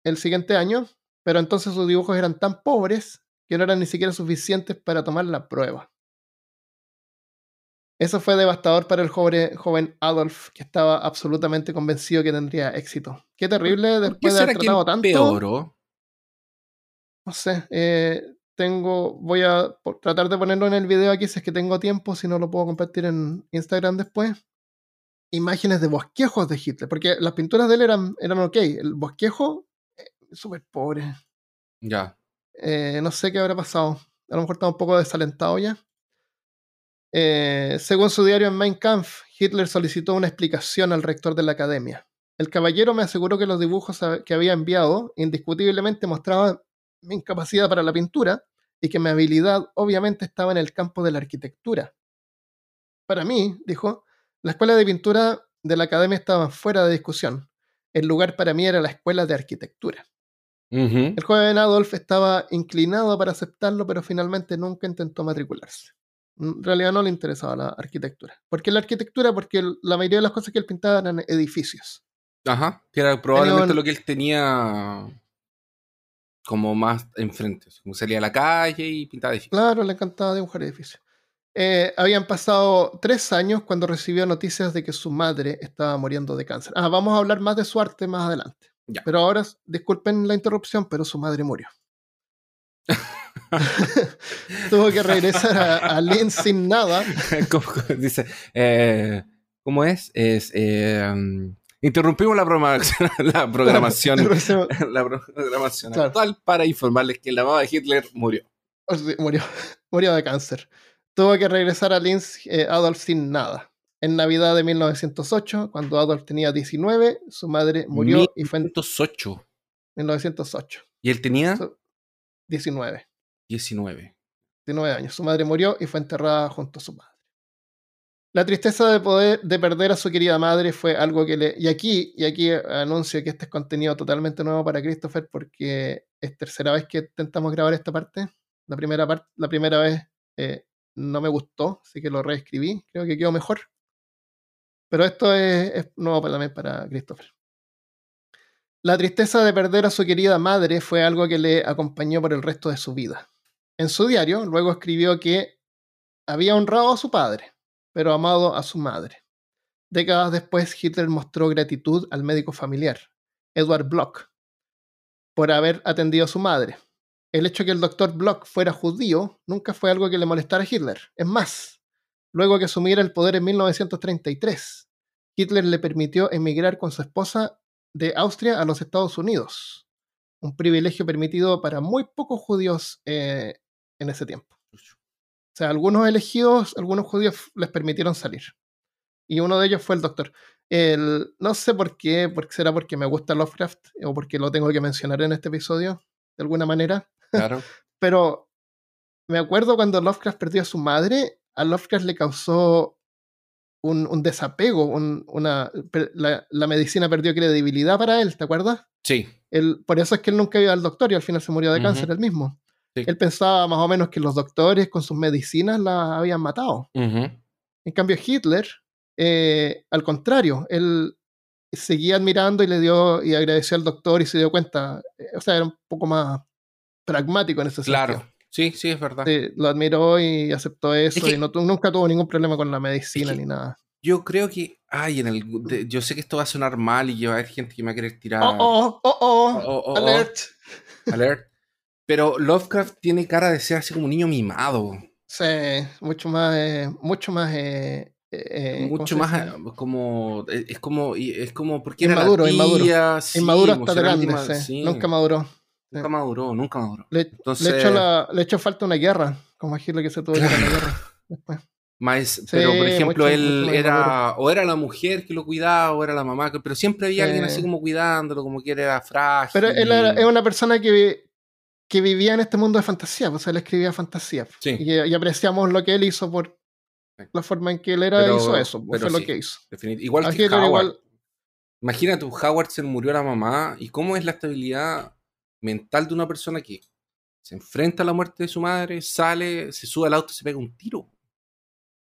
el siguiente año, pero entonces sus dibujos eran tan pobres que no eran ni siquiera suficientes para tomar la prueba. Eso fue devastador para el joven, joven Adolf, que estaba absolutamente convencido que tendría éxito. Qué terrible después de haber tratado tanto. No sé, eh, tengo, voy a tratar de ponerlo en el video aquí si es que tengo tiempo, si no lo puedo compartir en Instagram después. Imágenes de bosquejos de Hitler, porque las pinturas de él eran, eran ok, el bosquejo, súper pobre. Ya. Eh, no sé qué habrá pasado. A lo mejor está un poco desalentado ya. Eh, según su diario en Mein Kampf, Hitler solicitó una explicación al rector de la academia. El caballero me aseguró que los dibujos que había enviado indiscutiblemente mostraban mi incapacidad para la pintura y que mi habilidad obviamente estaba en el campo de la arquitectura. Para mí, dijo, la escuela de pintura de la academia estaba fuera de discusión. El lugar para mí era la escuela de arquitectura. El joven Adolf estaba inclinado para aceptarlo, pero finalmente nunca intentó matricularse. En realidad no le interesaba la arquitectura. ¿Por qué la arquitectura? Porque la mayoría de las cosas que él pintaba eran edificios. Ajá, que era probablemente lo que él tenía como más enfrente. Como salía a la calle y pintaba edificios. Claro, le encantaba dibujar edificios. Eh, habían pasado tres años cuando recibió noticias de que su madre estaba muriendo de cáncer. Ah, vamos a hablar más de su arte más adelante. Pero ahora, disculpen la interrupción, pero su madre murió. Tuvo que regresar a, Lynn sin nada. dice, eh, ¿cómo es? Es eh, interrumpimos la, programación, la programación, la programación actual para informarles que la mamá de Hitler murió. Oh, murió, murió de cáncer. Tuvo que regresar a Linz eh, Adolf sin nada. En Navidad de 1908, cuando Adolf tenía 19, su madre murió y fue en 1908. 1908. ¿Y él tenía? 19. 19. 19 años. Su madre murió y fue enterrada junto a su padre. La tristeza de poder de perder a su querida madre fue algo que le y aquí y aquí anuncio que este es contenido totalmente nuevo para Christopher porque es tercera vez que intentamos grabar esta parte. La primera parte, la primera vez eh, no me gustó, así que lo reescribí. Creo que quedó mejor. Pero esto es, es nuevo también para Christopher. La tristeza de perder a su querida madre fue algo que le acompañó por el resto de su vida. En su diario, luego escribió que había honrado a su padre, pero amado a su madre. Décadas después, Hitler mostró gratitud al médico familiar, Edward Bloch, por haber atendido a su madre. El hecho de que el doctor Bloch fuera judío nunca fue algo que le molestara a Hitler. Es más, luego que asumiera el poder en 1933, Hitler le permitió emigrar con su esposa de Austria a los Estados Unidos. Un privilegio permitido para muy pocos judíos eh, en ese tiempo. O sea, algunos elegidos, algunos judíos les permitieron salir. Y uno de ellos fue el doctor. El, no sé por qué, porque será porque me gusta Lovecraft o porque lo tengo que mencionar en este episodio, de alguna manera. Claro. Pero me acuerdo cuando Lovecraft perdió a su madre, a Lovecraft le causó un, desapego, una, la, medicina perdió credibilidad para él, ¿te acuerdas? Sí. por eso es que él nunca iba al doctor y al final se murió de cáncer él mismo. Él pensaba más o menos que los doctores con sus medicinas la habían matado. En cambio, Hitler, eh, al contrario, él seguía admirando y le dio y agradeció al doctor y se dio cuenta, eh, o sea, era un poco más pragmático en ese sentido. Claro, sí, sí, es verdad. lo admiró y aceptó eso y no, nunca tuvo ningún problema con la medicina ni nada. Yo creo que, ay, en el, yo sé que esto va a sonar mal y que va a haber gente que me va a querer tirar. Oh, oh, oh, oh, oh, oh alert. Alert. Pero Lovecraft tiene cara de ser así como un niño mimado. Sí, mucho más, eh, mucho más, eh, eh, mucho más como, es como, es como, porque inmaduro, inmaduro, inmaduro hasta grande, sí. nunca maduró. Nunca maduró, nunca maduró. Le, Entonces, le, echó falta una guerra, como decirle que se tuvo que ir a la guerra después. Más, pero por ejemplo, él era, o era la mujer que lo cuidaba, o era la mamá, pero siempre había alguien así como cuidándolo, como que era frágil. Pero él era, una persona que, que vivía en este mundo de fantasía, pues él escribía fantasía. Y, apreciamos lo que él hizo por la forma en que él era, hizo eso, pues, fue lo que hizo. Igual que Howard. Imagínate, Howard se murió la mamá, y cómo es la estabilidad mental de una persona que se enfrenta a la muerte de su madre, sale, se sube al auto y se pega un tiro.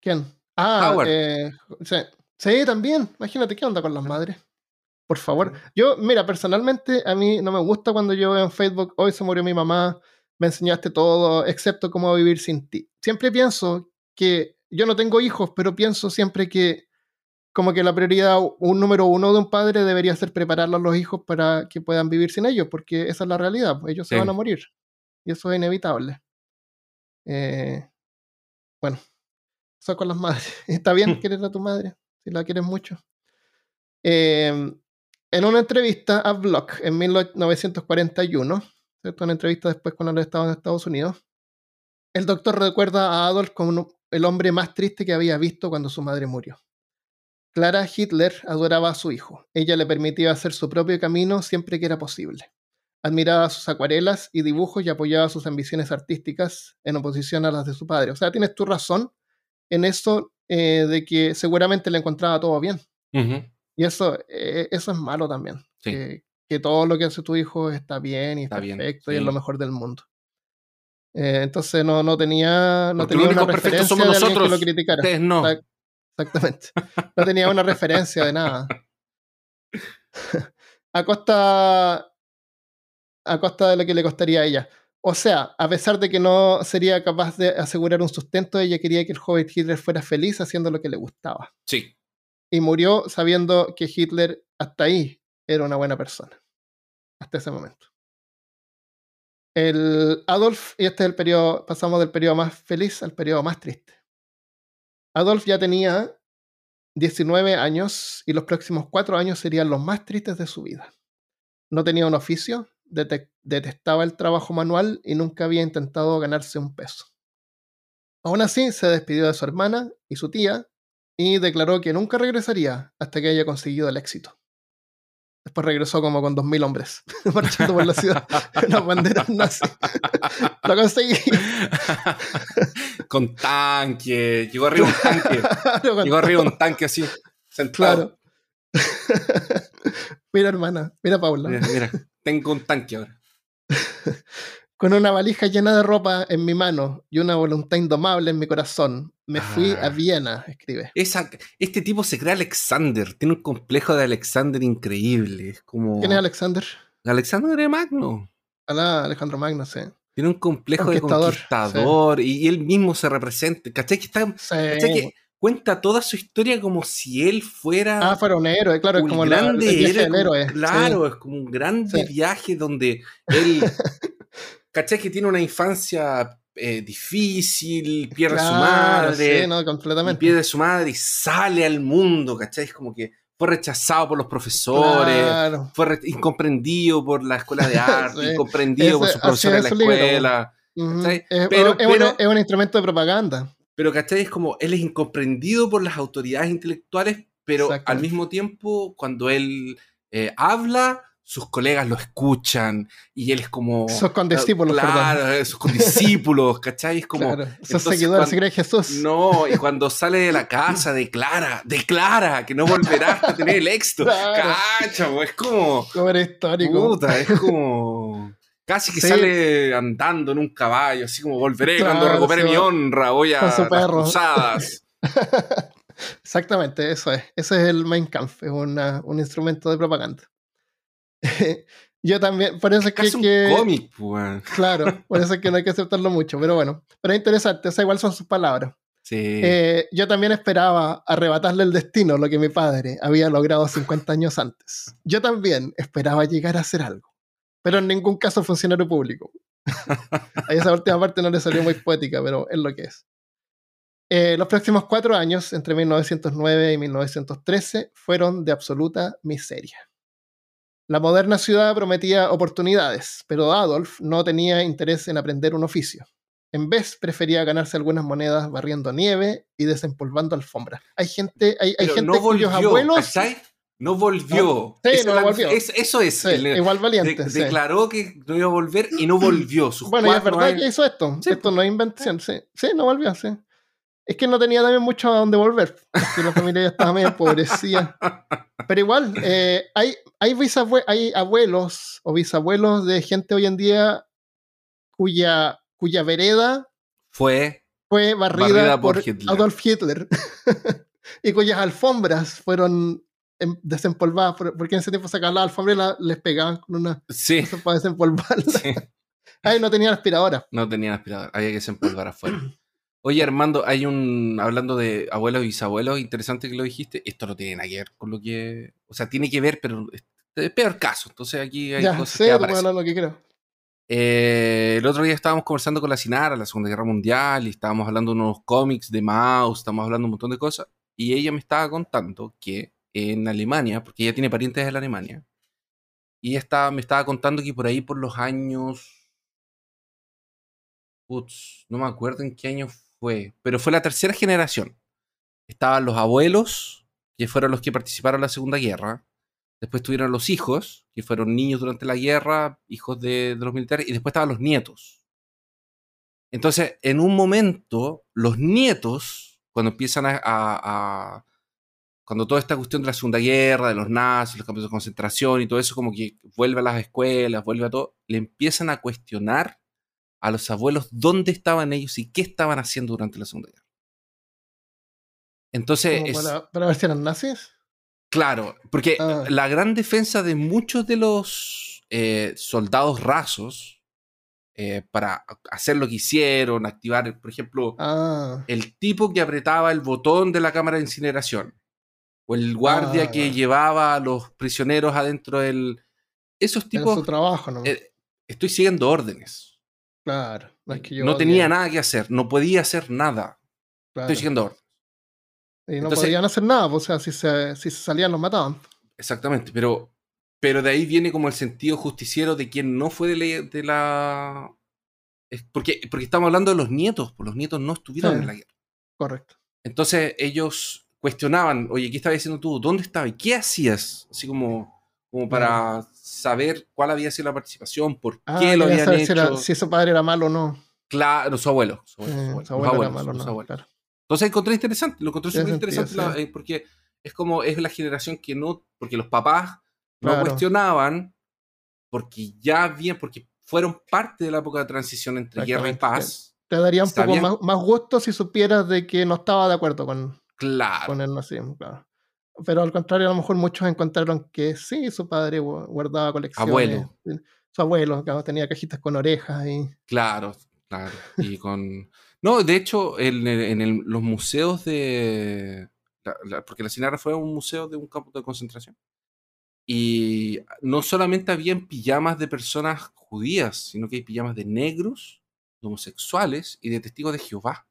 ¿Quién? Ah, Howard. Eh, sí, también. Imagínate qué onda con las madres. Por favor. Yo, mira, personalmente a mí no me gusta cuando yo veo en Facebook, hoy se murió mi mamá, me enseñaste todo, excepto cómo vivir sin ti. Siempre pienso que yo no tengo hijos, pero pienso siempre que como que la prioridad, un número uno de un padre debería ser preparar a los hijos para que puedan vivir sin ellos, porque esa es la realidad, pues ellos se van a morir. Y eso es inevitable. Eh, bueno, eso con las madres. Está bien querer a tu madre, si la quieres mucho. Em, en una entrevista a Block en 1941, una entrevista después cuando él estaba en Estados Unidos, el doctor recuerda a Adolf como el hombre más triste que había visto cuando su madre murió. Clara Hitler adoraba a su hijo. Ella le permitía hacer su propio camino siempre que era posible. Admiraba sus acuarelas y dibujos y apoyaba sus ambiciones artísticas en oposición a las de su padre. O sea, tienes tu razón en eso eh, de que seguramente le encontraba todo bien. Y eso, eh, eso es malo también. Que, todo lo que hace tu hijo está bien y está perfecto y es lo mejor del mundo. Eh, entonces no, no tenía, no tenía una referencia somos de nosotros, que lo criticara. no. Exactamente. No tenía una referencia de nada. a costa. A costa de lo que le costaría a ella. O sea, a pesar de que no sería capaz de asegurar un sustento, ella quería que el joven Hitler fuera feliz haciendo lo que le gustaba. Sí. Y murió sabiendo que Hitler hasta ahí era una buena persona. Hasta ese momento. El Adolf, y este es el periodo, pasamos del periodo más feliz al periodo más triste. Adolf ya tenía 19 años y los próximos cuatro años serían los más tristes de su vida. No tenía un oficio, detestaba el trabajo manual y nunca había intentado ganarse un peso. Aún así, se despidió de su hermana y su tía y declaró que nunca regresaría hasta que haya conseguido el éxito. Después regresó como con 2.000 hombres, marchando por la ciudad con banderas nazi. Lo conseguí. con tanque. Llegó arriba un tanque. Llegó arriba un tanque así, sentado. Claro. mira, hermana. Mira, Paula. Mira, mira, tengo un tanque ahora. Con una valija llena de ropa en mi mano y una voluntad indomable en mi corazón, me fui a ah. Viena, escribe. este tipo se cree Alexander, tiene un complejo de Alexander increíble. Es como... ¿Quién es Alexander? Alexander Magno. Ah, Alejandro Magno, sí. Tiene un complejo de conquistador y, él mismo se representa. ¿Cachai? Que, está, que cuenta toda su historia como si él fuera. Ah, fuera un héroe, claro, es como grande el héroe. Claro, es como un grande viaje donde él ¿cachai? Que tiene una infancia eh, difícil, pierde a su madre. Sí, no, completamente. Pierde a su madre y sale al mundo, ¿cachai? Es como que fue rechazado por los profesores, fue incomprendido por la escuela de arte, incomprendido por sus profesores en la escuela. es, pero, es, un, instrumento de propaganda. Pero, ¿cachai? Es como él es incomprendido por las autoridades intelectuales, pero al mismo tiempo, cuando él eh, habla, sus colegas lo escuchan y él es como... Sus condiscípulos, Claro, perdón. sus condiscípulos, ¿cachai? Es como... Claro, sus seguidores se cree Jesús. No, y cuando sale de la casa declara, declara que no volverá a tener el éxito. Claro. Cacha, es como... Como era histórico. Puta, es como... Casi que sale andando en un caballo, así como volveré cuando recupere mi honra, voy a las cruzadas. Exactamente, eso es. Ese es el Mein Kampf, es una, un instrumento de propaganda. yo también, por eso es que... un cómic, pues. Claro, por eso es que no hay que aceptarlo mucho, pero bueno. Pero es interesante, o sea, igual son sus palabras. Sí. Eh, yo también esperaba arrebatarle el destino, lo que mi padre había logrado 50 años antes. Yo también esperaba llegar a hacer algo, pero en ningún caso funcionario público. a esa última parte no le salió muy poética, pero es lo que es. Eh, los próximos cuatro años, entre 1909 y 1913, fueron de absoluta miseria. La moderna ciudad prometía oportunidades, pero Adolf no tenía interés en aprender un oficio. En vez, prefería ganarse algunas monedas barriendo nieve y desempolvando alfombras. Hay gente, hay, hay gente no cuyos abuelos. No volvió. sí, no volvió. eso es. igual valiente. declaró que no iba a volver y no volvió. bueno, y es verdad que hizo esto. esto no es invención. Sí. sí, no volvió. Sí. Es que no tenía también mucho a dónde volver. Porque la familia ya estaba medio empobrecida. Pero igual, eh, hay, hay, hay abuelos o bisabuelos de gente hoy en día cuya, cuya vereda fue, fue barrida, por, Adolf Hitler. y cuyas alfombras fueron em, desempolvadas, porque en ese tiempo sacaban la alfombra y les pegaban con una sí. cosa para desempolvarla. Sí. Ay, no tenían aspiradora. No tenían aspiradora, había que desempolvar afuera. Oye, Armando, hay un. Hablando de abuelos y bisabuelos, interesante que lo dijiste. Esto no tiene nada que ver con lo que. O sea, tiene que ver, pero es peor caso. Entonces aquí hay ya, cosas sé, que hablar lo que quiero. Eh, el otro día estábamos conversando con la Sinara, la Segunda Guerra Mundial, y estábamos hablando de unos cómics de Mao, estábamos hablando un montón de cosas. Y ella me estaba contando que en Alemania, porque ella tiene parientes la Alemania, y ella me estaba contando que por ahí, por los años. Putz, no me acuerdo en qué año fue, pero fue la tercera generación. Estaban los abuelos, que fueron los que participaron en la Segunda Guerra. Después tuvieron los hijos, que fueron niños durante la guerra, hijos de, los militares, y después estaban los nietos. Entonces, en un momento, los nietos, cuando empiezan a, cuando toda esta cuestión de la Segunda Guerra, de los nazis, los campos de concentración y todo eso, como que vuelve a las escuelas, vuelve a todo, le empiezan a cuestionar a los abuelos dónde estaban ellos y qué estaban haciendo durante la Segunda Guerra. Entonces. para, ver si eran nazis? Claro, porque ah. la gran defensa de muchos de los eh, soldados rasos eh, para hacer lo que hicieron, activar, por ejemplo, ah. el tipo que apretaba el botón de la cámara de incineración o el guardia ah, que llevaba a los prisioneros adentro del. Esos tipos. su trabajo, ¿no? Eh, estoy siguiendo órdenes. Claro. No, tenía nada que hacer, no podía hacer nada. Estoy siguiendo órdenes. Y no podían hacer nada, pues, o sea, si se, si se salían los mataban. Exactamente, pero, pero de ahí viene como el sentido justiciero de quien no fue de la... porque, porque estamos hablando de los nietos, pues los nietos no estuvieron en la guerra. Correcto. Entonces ellos cuestionaban, oye, ¿qué estabas diciendo tú? ¿Dónde estabas? ¿Qué hacías? Así como como para saber cuál había sido la participación, por ah, qué lo habían hecho. Si, ese padre era malo o no. Claro, su abuelo. Su abuelo, era malo, no, Entonces encontré interesante, lo encontré súper interesante eh, porque es como es la generación que no, porque los papás no cuestionaban, porque ya bien, porque fueron parte de la época de transición entre guerra y paz. Te daría un poco más, más, gusto si supieras de que no estaba de acuerdo con, claro. con el nazismo, claro pero al contrario, a lo mejor muchos encontraron que sí, su padre guardaba colecciones. Abuelo. Su abuelo, tenía cajitas con orejas y... Claro, claro. Y con... No, de hecho, en, los museos de... porque la Sinara fue un museo de un campo de concentración. Y no solamente habían pijamas de personas judías, sino que hay pijamas de negros, de homosexuales y de testigos de Jehová.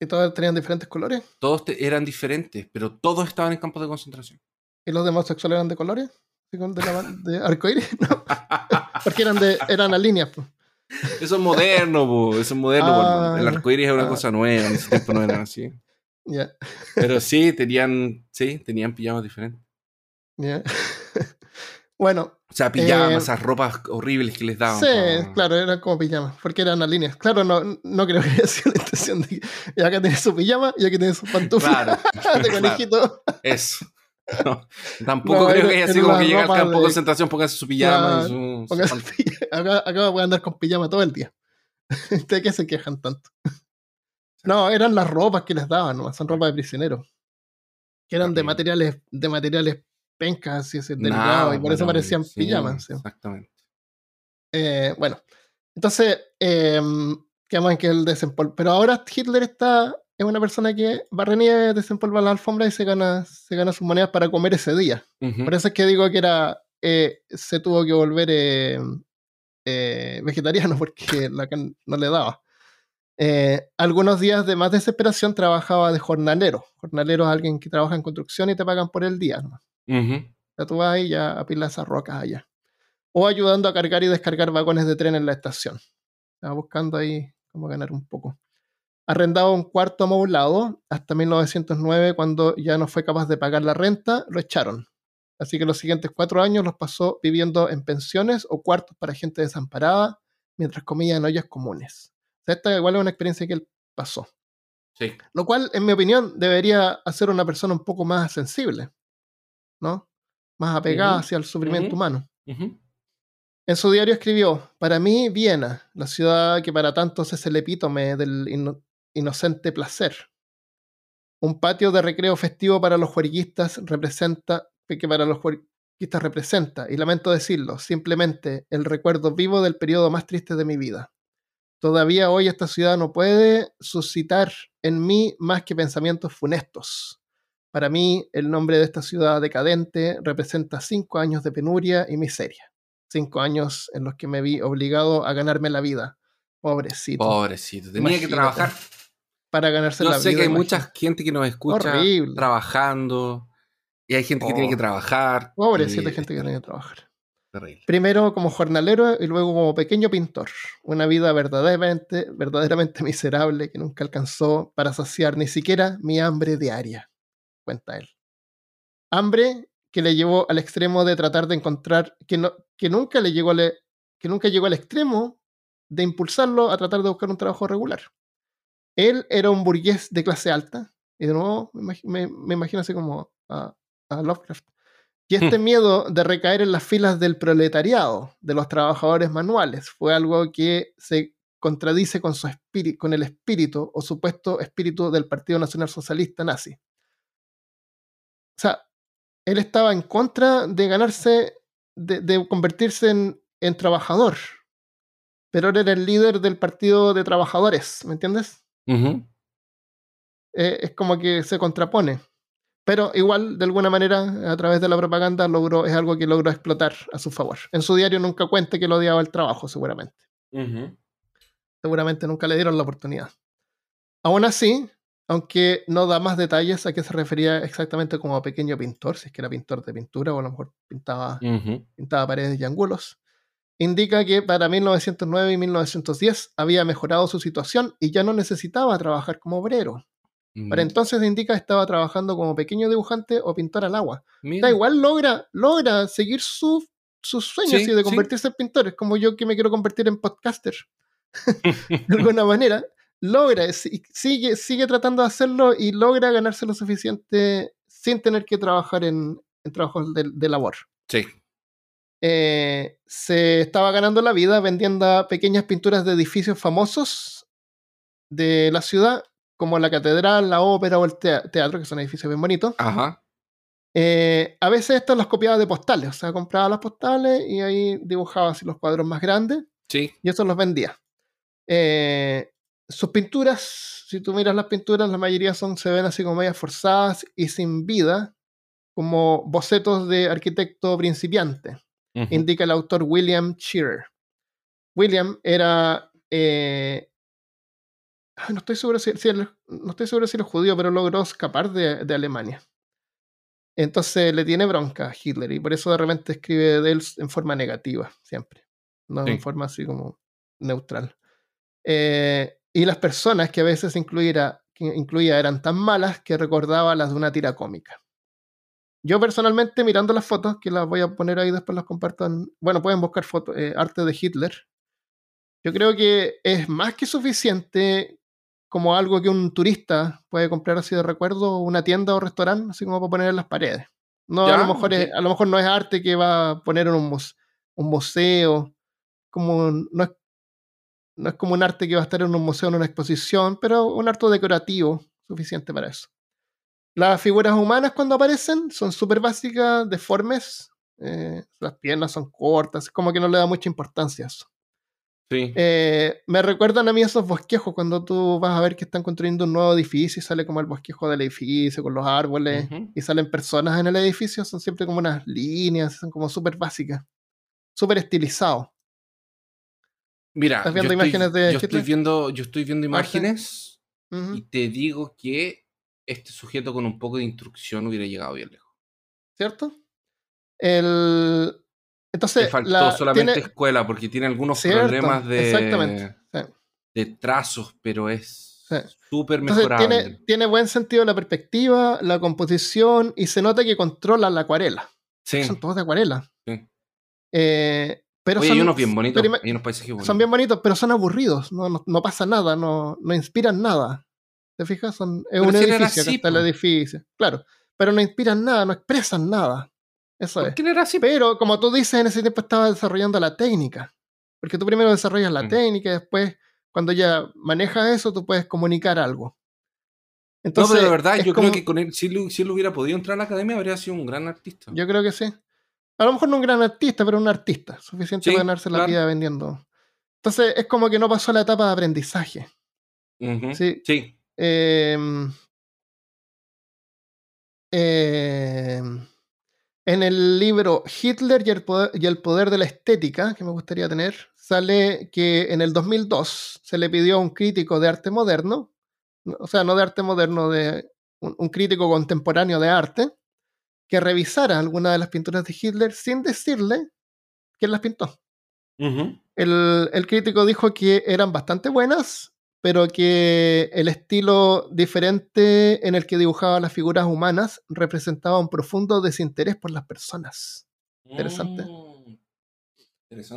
¿Y todos tenían diferentes colores? Todos eran diferentes, pero todos estaban en campos de concentración. ¿Y los demás sexuales eran de colores? ¿De, de arcoíris? No. Porque eran, de, eran a líneas. Pues. Eso es moderno, eso es moderno. Ah, el arcoíris es una ah. cosa nueva, en ese tiempo no eran así. Ya. Pero sí, tenían, sí, tenían pijamas diferentes. Ya. Bueno. O sea, pijamas, eh, esas ropas horribles que les daban. Sí, claro, eran como pijamas, porque eran las líneas. Claro, no, no creo que haya sido la intención de que y acá tenés su pijama y aquí tenés su pantufla claro, de conejito. Eso. tampoco creo que haya sido como que llega al campo de concentración, póngase su pijama. y su, acá, acá voy a andar con pijama todo el día. ¿De qué se quejan tanto? No, eran las ropas que les daban, ¿no? son ropas de prisioneros. Que eran de materiales, de materiales pencas y ese delgado, y por eso parecían pijamas. Exactamente. Eh, bueno, entonces, eh, que que el desempolvo. Pero ahora Hitler está, es una persona que barre nieve, desempolva la alfombra y se gana, se gana sus monedas para comer ese día. Por eso es que digo que era, eh, se tuvo que volver eh, eh, vegetariano porque la no le daba. algunos días de más desesperación trabajaba de jornalero. Jornalero es alguien que trabaja en construcción y te pagan por el día. ¿no? Ya tú vas ahí ya apilas esas rocas allá. O ayudando a cargar y descargar vagones de tren en la estación. Estaba buscando ahí cómo ganar un poco. Arrendaba un cuarto amoblado hasta 1909, cuando ya no fue capaz de pagar la renta, lo echaron. Así que los siguientes cuatro años los pasó viviendo en pensiones o cuartos para gente desamparada, mientras comía en ollas comunes. esta igual es una experiencia que él pasó. Sí. Lo cual, en mi opinión, debería hacer una persona un poco más sensible. ¿No? Más apegada hacia el sufrimiento humano. En su diario escribió, para mí Viena, la ciudad que para tantos es el epítome del inocente placer. Un patio de recreo festivo para los juerguistas representa, que para los juerguistas representa, y lamento decirlo, simplemente el recuerdo vivo del periodo más triste de mi vida. Todavía hoy esta ciudad no puede suscitar en mí más que pensamientos funestos. Para mí, el nombre de esta ciudad decadente representa cinco años de penuria y miseria. Cinco años en los que me vi obligado a ganarme la vida. Pobrecito. Pobrecito. Tenía que trabajar. Para ganarse la vida. Yo sé que hay mucha gente que nos escucha trabajando. Y hay gente que tiene que oh. trabajar. Pobrecito, hay gente que tiene que trabajar. Primero como jornalero y luego como pequeño pintor. Una vida verdaderamente, verdaderamente miserable que nunca alcanzó para saciar ni siquiera mi hambre diaria cuenta él. Hambre que le llevó al extremo de tratar de encontrar, que, no, que, nunca le llegó al, que nunca llegó al extremo de impulsarlo a tratar de buscar un trabajo regular. Él era un burgués de clase alta, y de nuevo me, imagino así como a, Lovecraft. Y este miedo de recaer en las filas del proletariado, de los trabajadores manuales, fue algo que se contradice con, su con el espíritu o supuesto espíritu del Partido Nacional Socialista nazi. O sea, él estaba en contra de ganarse, de, convertirse en, trabajador. Pero él era el líder del partido de trabajadores, ¿me entiendes? Eh, es como que se contrapone. Pero igual, de alguna manera, a través de la propaganda, logró, es algo que logró explotar a su favor. En su diario nunca cuente que lo odiaba el trabajo, seguramente. Seguramente nunca le dieron la oportunidad. Aún así, aunque no da más detalles a qué se refería exactamente como pequeño pintor, si es que era pintor de pintura o a lo mejor pintaba, pintaba paredes y ángulos, indica que para 1909 y 1910 había mejorado su situación y ya no necesitaba trabajar como obrero. Para mm. entonces indica que estaba trabajando como pequeño dibujante o pintor al agua. Da igual, logra, logra seguir sus sueños y de convertirse en pintor. Es como yo que me quiero convertir en podcaster. de alguna manera logra, sigue, sigue tratando de hacerlo y logra ganarse lo suficiente sin tener que trabajar en, trabajos de, labor. Sí. Eh, se estaba ganando la vida vendiendo pequeñas pinturas de edificios famosos de la ciudad, como la catedral, la ópera o el teatro, que son edificios bien bonitos. Ajá. Eh, a veces estas las copiaba de postales, o sea, compraba las postales y ahí dibujaba así los cuadros más grandes. Sí. Y eso los vendía. Eh, sus pinturas, si tú miras las pinturas, la mayoría son, se ven así como medias forzadas y sin vida, como bocetos de arquitecto principiante, indica el autor William Shearer. William era. Eh, no, estoy seguro si, no estoy seguro si era judío, pero logró escapar de, Alemania. Entonces le tiene bronca a Hitler y por eso de repente escribe de él en forma negativa, siempre. No en forma así como neutral. Eh, y las personas que a veces incluía, incluía eran tan malas que recordaba las de una tira cómica. Yo personalmente, mirando las fotos, que las voy a poner ahí, después las compartan. Bueno, pueden buscar fotos, eh, arte de Hitler. Yo creo que es más que suficiente como algo que un turista puede comprar así de recuerdo, una tienda o restaurante, así como para poner en las paredes. No, a, lo mejor a lo mejor no es arte que va a poner en un, un museo, como no es no es como un arte que va a estar en un museo, en una exposición, pero un arte decorativo suficiente para eso. Las figuras humanas cuando aparecen son súper básicas, deformes, eh, las piernas son cortas, como que no le da mucha importancia a eso. Sí. Eh, me recuerdan a mí esos bosquejos cuando tú vas a ver que están construyendo un nuevo edificio y sale como el bosquejo del edificio con los árboles y salen personas en el edificio, son siempre como unas líneas, son como súper básicas, súper estilizados. Mira, ¿Estás viendo yo imágenes estoy, de yo estoy viendo, yo estoy viendo imágenes y te digo que este sujeto con un poco de instrucción hubiera llegado bien lejos. ¿Cierto? El... Entonces, Le faltó solamente escuela porque tiene algunos problemas de, de trazos, pero es súper mejorable. Tiene, tiene, buen sentido la perspectiva, la composición y se nota que controla la acuarela. Sí. Son todos de acuarela. Sí. Eh, pero son, hay unos bien bonitos, hay unos paisajes bonitos. Son bien bonitos, pero son aburridos, no, no, pasa nada, no, no, inspiran nada. ¿Te fijas? Son, es un edificio, está el edificio. Claro, pero no inspiran nada, no expresan nada. Eso es. Era así? Pero como tú dices, en ese tiempo estaba desarrollando la técnica. Porque tú primero desarrollas la mm. técnica y después, cuando ya manejas eso, tú puedes comunicar algo. Entonces, no, pero de verdad, yo creo que con él, si, si él hubiera podido entrar a la academia, habría sido un gran artista. Yo creo que sí. A lo mejor no un gran artista, pero un artista. Suficiente para ganarse la vida vendiendo. Entonces es como que no pasó la etapa de aprendizaje. Sí. sí. Em, em, en el libro Hitler y el, poder, y el poder de la estética, que me gustaría tener, sale que en el 2002 se le pidió a un crítico de arte moderno, o sea, no de arte moderno, de un, crítico contemporáneo de arte, que revisara alguna de las pinturas de Hitler sin decirle quién las pintó. el, el, crítico dijo que eran bastante buenas, pero que el estilo diferente en el que dibujaba las figuras humanas representaba un profundo desinterés por las personas. Interesante. Mm.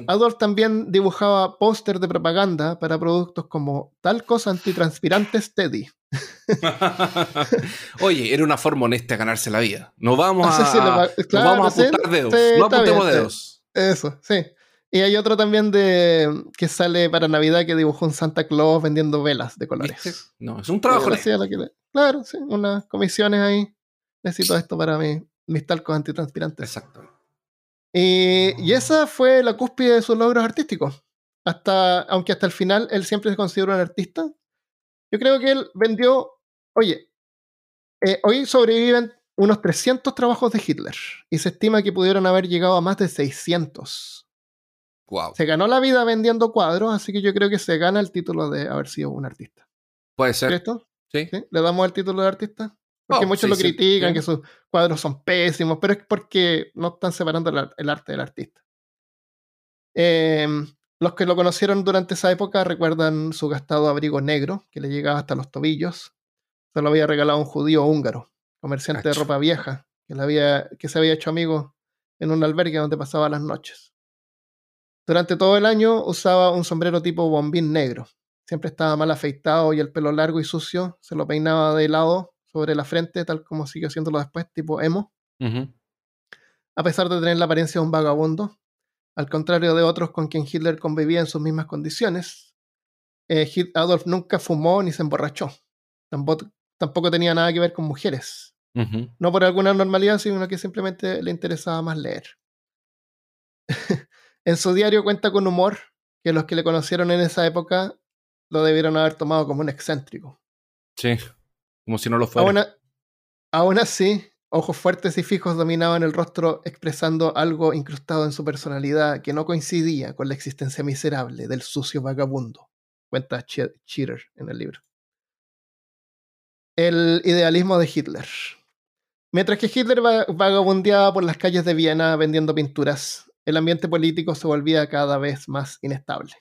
Adolf también dibujaba póster de propaganda para productos como talcos antitranspirantes Teddy. Oye, era una forma honesta de ganarse la vida. No vamos a, vamos a apuntar dedos. no apuntemos dedos. Eso, sí. Y hay otro también de que sale para Navidad que dibujó un Santa Claus vendiendo velas de colores. No, es un trabajo. claro, sí, unas comisiones ahí. Necesito esto para mis talcos antitranspirantes. Exacto. Y, esa fue la cúspide de sus logros artísticos. Hasta, aunque hasta el final él siempre se consideró un artista. Yo creo que él vendió, oye, eh, hoy sobreviven unos 300 trabajos de Hitler y se estima que pudieron haber llegado a más de 600. Wow. Se ganó la vida vendiendo cuadros, así que yo creo que se gana el título de haber sido un artista. Puede ser. ¿Esto? ¿Sí? ¿Le damos el título de artista? Porque oh, muchos lo critican, que sus cuadros son pésimos, pero es porque no están separando el, arte del artista. Em, los que lo conocieron durante esa época recuerdan su gastado abrigo negro, que le llegaba hasta los tobillos. Se lo había regalado un judío húngaro, comerciante de ropa vieja, que, había, que se había hecho amigo en un albergue donde pasaba las noches. Durante todo el año usaba un sombrero tipo bombín negro. Siempre estaba mal afeitado y el pelo largo y sucio se lo peinaba de lado sobre la frente, tal como siguió haciéndolo después, tipo emo. A pesar de tener la apariencia de un vagabundo, al contrario de otros con quien Hitler convivía en sus mismas condiciones, eh, Adolf nunca fumó ni se emborrachó. Tampoco, tenía nada que ver con mujeres. No por alguna normalidad, sino que simplemente le interesaba más leer. en su diario cuenta con humor que los que le conocieron en esa época lo debieron haber tomado como un excéntrico. Sí. Como si no lo fuera. Aún, así, ojos fuertes y fijos dominaban el rostro expresando algo incrustado en su personalidad que no coincidía con la existencia miserable del sucio vagabundo, cuenta Cheater en el libro. El idealismo de Hitler. Mientras que Hitler vagabundeaba por las calles de Viena vendiendo pinturas, el ambiente político se volvía cada vez más inestable.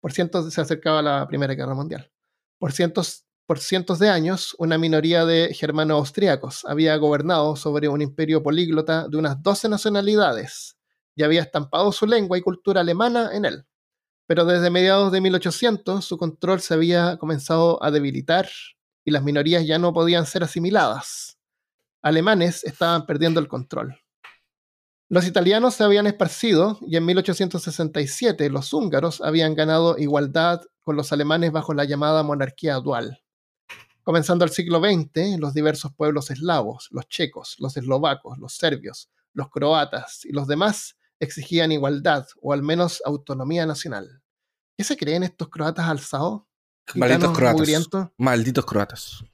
Por ciento se acercaba la Primera Guerra Mundial. Por cientos por cientos de años, una minoría de germanos austríacos había gobernado sobre un imperio políglota de unas 12 nacionalidades y había estampado su lengua y cultura alemana en él. Pero desde mediados de 1800 su control se había comenzado a debilitar y las minorías ya no podían ser asimiladas. Alemanes estaban perdiendo el control. Los italianos se habían esparcido y en 1867 los húngaros habían ganado igualdad con los alemanes bajo la llamada monarquía dual. Comenzando el siglo XX, los diversos pueblos eslavos, los checos, los eslovacos, los serbios, los croatas y los demás exigían igualdad o al menos autonomía nacional. ¿Qué se creen estos croatas alzados? Malditos croatas. Malditos croatas.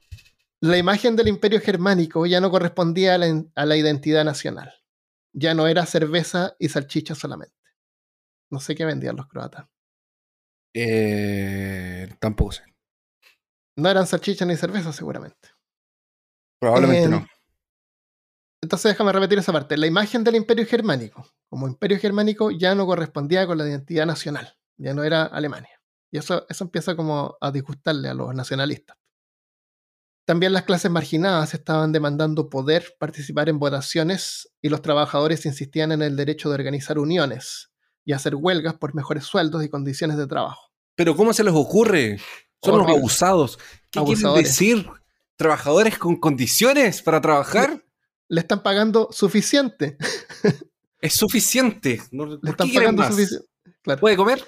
La imagen del imperio germánico ya no correspondía a la, identidad nacional. Ya no era cerveza y salchicha solamente. No sé qué vendían los croatas. Eh, tampoco sé. No eran salchichas ni cerveza, seguramente. Probablemente no. Entonces déjame repetir esa parte. La imagen del imperio germánico, como imperio germánico, ya no correspondía con la identidad nacional. Ya no era Alemania. Y eso, eso empieza como a disgustarle a los nacionalistas. También las clases marginadas estaban demandando poder participar en votaciones y los trabajadores insistían en el derecho de organizar uniones y hacer huelgas por mejores sueldos y condiciones de trabajo. Pero ¿cómo se les ocurre? Son los abusados. ¿Qué quieren decir? ¿Trabajadores con condiciones para trabajar? Le, están pagando suficiente. es suficiente. le están pagando suficiente. ¿Puede comer?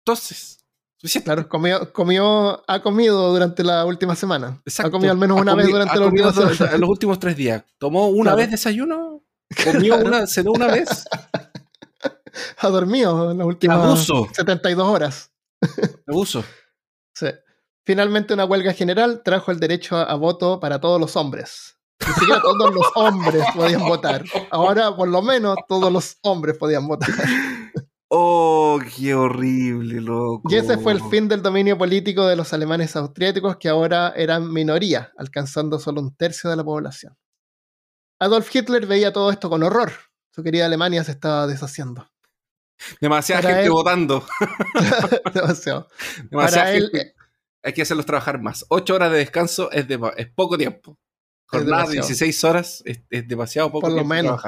Entonces. Suficiente. Claro, comió, comió, ha comido durante la última semana. Ha comido al menos una vez durante la última semana. los últimos tres días. ¿Tomó una vez desayuno? ¿Comió una, cenó una vez? ha dormido en las últimas 72 horas. Abuso. sí. Finalmente, una huelga general trajo el derecho a, voto para todos los hombres. Ni siquiera todos los hombres podían votar. Ahora, por lo menos, todos los hombres podían votar. Oh, qué horrible, loco. Y ese fue el fin del dominio político de los alemanes austriáticos, que ahora eran minoría, alcanzando solo un tercio de la población. Adolf Hitler veía todo esto con horror. Su querida Alemania se estaba deshaciendo. Demasiada gente votando. Demasiado. Demasiada gente hay que hacerlos trabajar más. Ocho horas de descanso es, es poco tiempo. Jornada de 16 horas es, demasiado poco Por lo menos.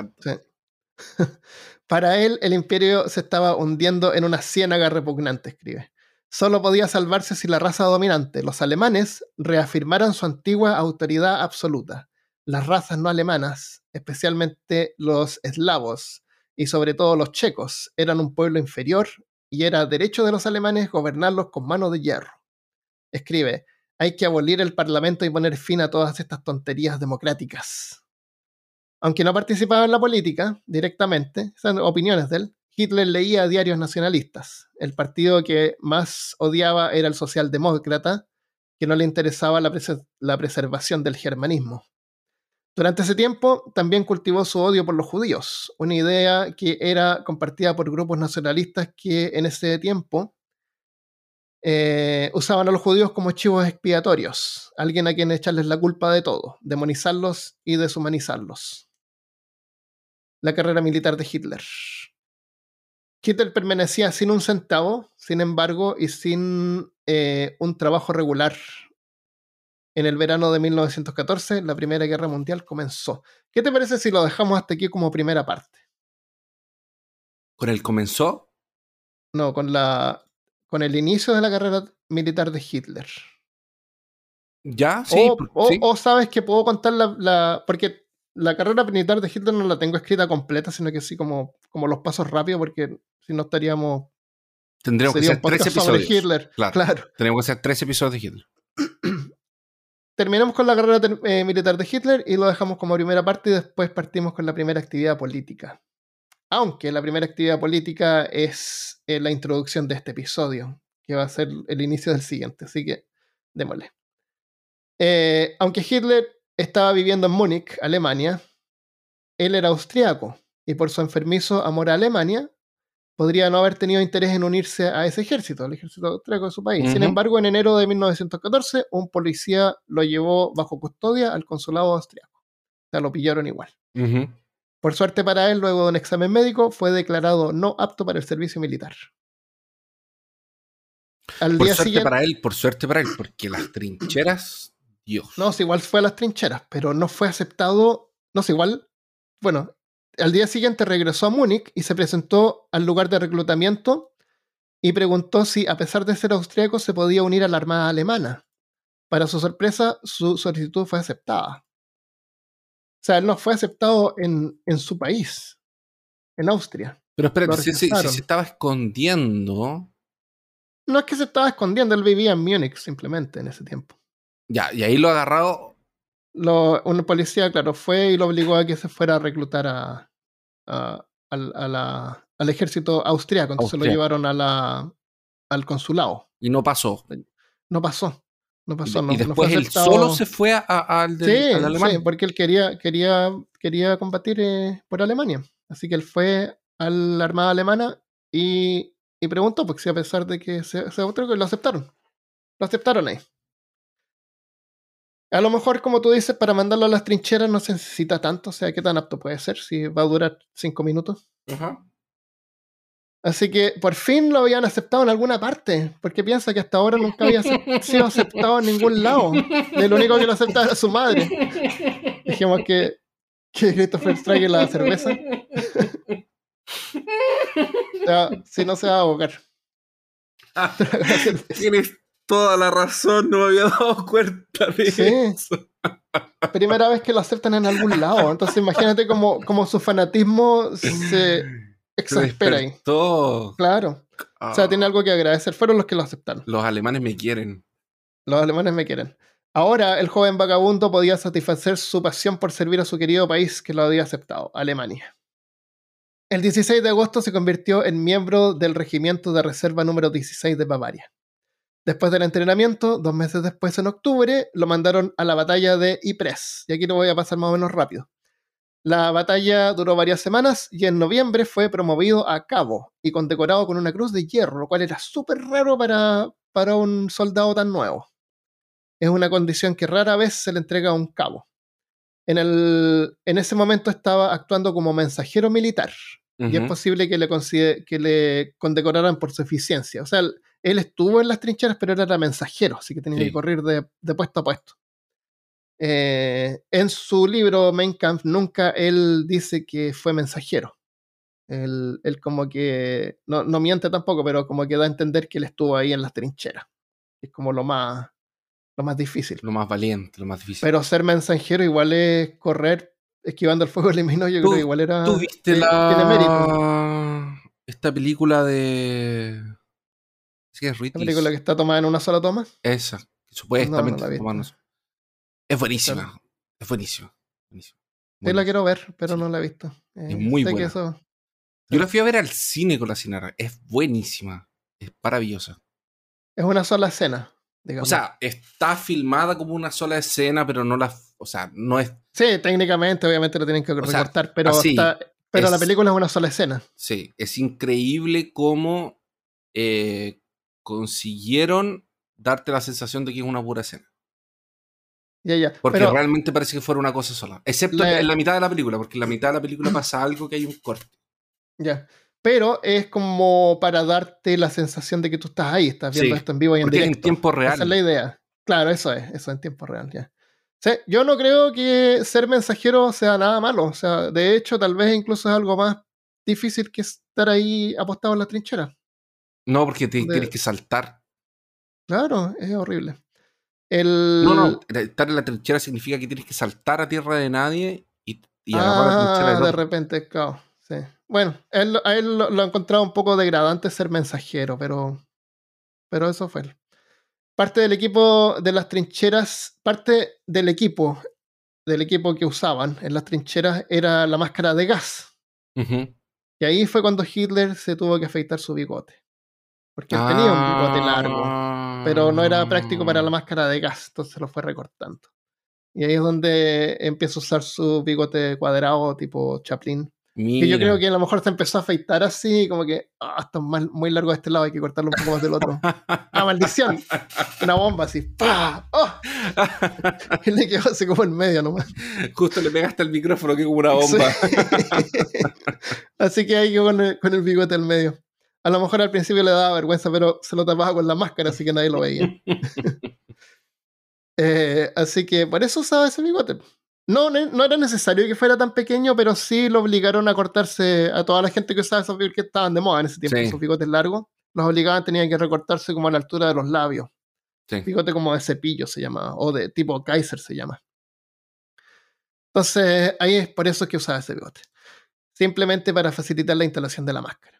Para él, el imperio se estaba hundiendo en una ciénaga repugnante, escribe. Solo podía salvarse si la raza dominante, los alemanes, reafirmaran su antigua autoridad absoluta. Las razas no alemanas, especialmente los eslavos y sobre todo los checos, eran un pueblo inferior y era derecho de los alemanes gobernarlos con mano de hierro escribe, hay que abolir el Parlamento y poner fin a todas estas tonterías democráticas. Aunque no participaba en la política directamente, son opiniones de él, Hitler leía diarios nacionalistas. El partido que más odiaba era el socialdemócrata, que no le interesaba la, la preservación del germanismo. Durante ese tiempo también cultivó su odio por los judíos, una idea que era compartida por grupos nacionalistas que en ese tiempo eh, usaban a los judíos como chivos expiatorios, alguien a quien echarles la culpa de todo, demonizarlos y deshumanizarlos. La carrera militar de Hitler. Hitler permanecía sin un centavo, sin embargo, y sin eh, un trabajo regular. En el verano de 1914, la Primera Guerra Mundial comenzó. ¿Qué te parece si lo dejamos hasta aquí como primera parte? ¿Con el comenzó? No, con la con el inicio de la carrera militar de Hitler. Ya, sí. O, sabes que puedo contar la, Porque la carrera militar de Hitler no la tengo escrita completa, sino que sí como, como los pasos rápidos, porque si no estaríamos. Tendríamos que hacer tres episodios. Hitler. Claro, Tenemos que hacer tres episodios de Hitler. Terminamos con la carrera eh, militar de Hitler y lo dejamos como primera parte y después partimos con la primera actividad política aunque la primera actividad política es eh, la introducción de este episodio, que va a ser el inicio del siguiente, así que démosle. Eh, aunque Hitler estaba viviendo en Múnich, Alemania, él era austriaco y por su enfermizo amor a Alemania podría no haber tenido interés en unirse a ese ejército, al ejército austriaco de su país. Sin embargo, en enero de 1914, un policía lo llevó bajo custodia al consulado austriaco. O sea, lo pillaron igual. Por suerte para él, luego de un examen médico, fue declarado no apto para el servicio militar. Al por suerte para él, por suerte para él, porque las trincheras, Dios. No, igual fue a las trincheras, pero no fue aceptado. No sé, igual. Bueno, al día siguiente regresó a Múnich y se presentó al lugar de reclutamiento y preguntó si, a pesar de ser austríaco, se podía unir a la Armada Alemana. Para su sorpresa, su solicitud fue aceptada. O sea, él no fue aceptado en, su país, en Austria. Pero espérate, si, se estaba escondiendo. No es que se estaba escondiendo, él vivía en Múnich simplemente en ese tiempo. Ya, y ahí lo agarrado. Lo, un policía, claro, fue y lo obligó a que se fuera a reclutar a, al ejército austriaco. Entonces lo llevaron a la, al consulado. Y no pasó. No pasó. No pasó, y, después él solo se fue al, sí, Sí, porque él quería, quería, quería combatir eh, por Alemania. Así que él fue a la Armada Alemana y, preguntó, porque si a pesar de que se, se lo aceptaron. Lo aceptaron ahí. A lo mejor, como tú dices, para mandarlo a las trincheras no se necesita tanto. O sea, ¿qué tan apto puede ser? Si va a durar cinco minutos. Ajá. Así que por fin lo habían aceptado en alguna parte, porque piensa que hasta ahora nunca había sido aceptado en ningún lado. El único que lo aceptaba era su madre. Dijimos que, que Christopher traiga la cerveza. si no se va a ahogar. tienes toda la razón, no me había dado cuenta de eso. Primera vez que lo aceptan en algún lado. Entonces imagínate como, como su fanatismo se exaspera ahí. Claro. O sea, tiene algo que agradecer. Fueron los que lo aceptaron. Los alemanes me quieren. Los alemanes me quieren. Ahora el joven vagabundo podía satisfacer su pasión por servir a su querido país que lo había aceptado, Alemania. El 16 de agosto se convirtió en miembro del regimiento de reserva número 16 de Bavaria. Después del entrenamiento, dos meses después, en octubre, lo mandaron a la batalla de Ypres. Y aquí lo voy a pasar más o menos rápido. La batalla duró varias semanas y en noviembre fue promovido a cabo y condecorado con una cruz de hierro, lo cual era súper raro para, para un soldado tan nuevo. Es una condición que rara vez se le entrega a un cabo en, el, en ese momento estaba actuando como mensajero militar. Y es posible que le, que le condecoraran por su eficiencia. O sea, él, estuvo en las trincheras, pero era mensajero, así que tenía que correr de, puesto a puesto. Eh, en su libro Mein Kampf nunca él dice que fue mensajero. Él, él como que, no, no, miente tampoco, pero como que da a entender que él estuvo ahí en las trincheras. Es como lo más, lo más difícil. Lo más valiente, lo más difícil. Pero ser mensajero igual es correr esquivando el fuego eliminó, yo creo que igual era. ¿Tú viste la... Esta película de. Sí, es ¿La película que está tomada en una sola toma? Esa, supuestamente. Es buenísima. Es buenísima. buenísima. Sí, la quiero ver, pero no la he visto. es eh, muy buena. Yo la fui a ver al cine con la cinera. Es buenísima. Es maravillosa. Es una sola escena. O sea, está filmada como una sola escena, pero no la. O sea, no es. Sí, técnicamente, obviamente lo tienen que recortar, pero, pero la película es una sola escena. Sí, es increíble cómo eh, consiguieron darte la sensación de que es una pura escena. Ya, ya. Porque realmente parece que fuera una cosa sola. Excepto en la mitad de la película, porque en la mitad de la película pasa algo que hay un corte. Ya pero es como para darte la sensación de que tú estás ahí, estás viendo esto en vivo y en directo. en tiempo real. Esa es la idea. Claro, eso es, eso en tiempo real, ya. yo no creo que ser mensajero sea nada malo. O sea, de hecho, tal vez incluso es algo más difícil que estar ahí apostado en la trinchera. No, porque tienes que saltar. Claro, es horrible. No, no, estar en la trinchera significa que tienes que saltar a tierra de nadie y, y agarrar la trinchera de, de repente, claro, sí. Bueno, él, a él lo, ha encontrado un poco degradante ser mensajero, pero, pero eso fue. Parte del equipo de las trincheras, parte del equipo, del equipo que usaban en las trincheras era la máscara de gas. Y ahí fue cuando Hitler se tuvo que afeitar su bigote. Porque él tenía un bigote largo, pero no era práctico para la máscara de gas, entonces lo fue recortando. Y ahí es donde empieza a usar su bigote cuadrado tipo Chaplin que yo creo que a lo mejor se empezó a afeitar así, como que, ah, está muy largo de este lado, hay que cortarlo un poco más del otro. ¡Ah, maldición! Una bomba así, ¡pah! ¡Oh! Y le quedó así como en medio nomás. Justo le pegaste el micrófono que como una bomba. así que ahí quedó con el, con el bigote al medio. A lo mejor al principio le daba vergüenza, pero se lo tapaba con la máscara, así que nadie lo veía. eh, así que por eso usaba ese bigote. No, no era necesario que fuera tan pequeño, pero sí lo obligaron a cortarse a toda la gente que usaba esos bigotes que estaban de moda en ese tiempo, esos bigotes largos. Los obligaban, tenían que recortarse como a la altura de los labios. Sí. Bigote como de cepillo se llama, o de tipo Kaiser se llama. Entonces, ahí es por eso que usaba ese bigote. Simplemente para facilitar la instalación de la máscara.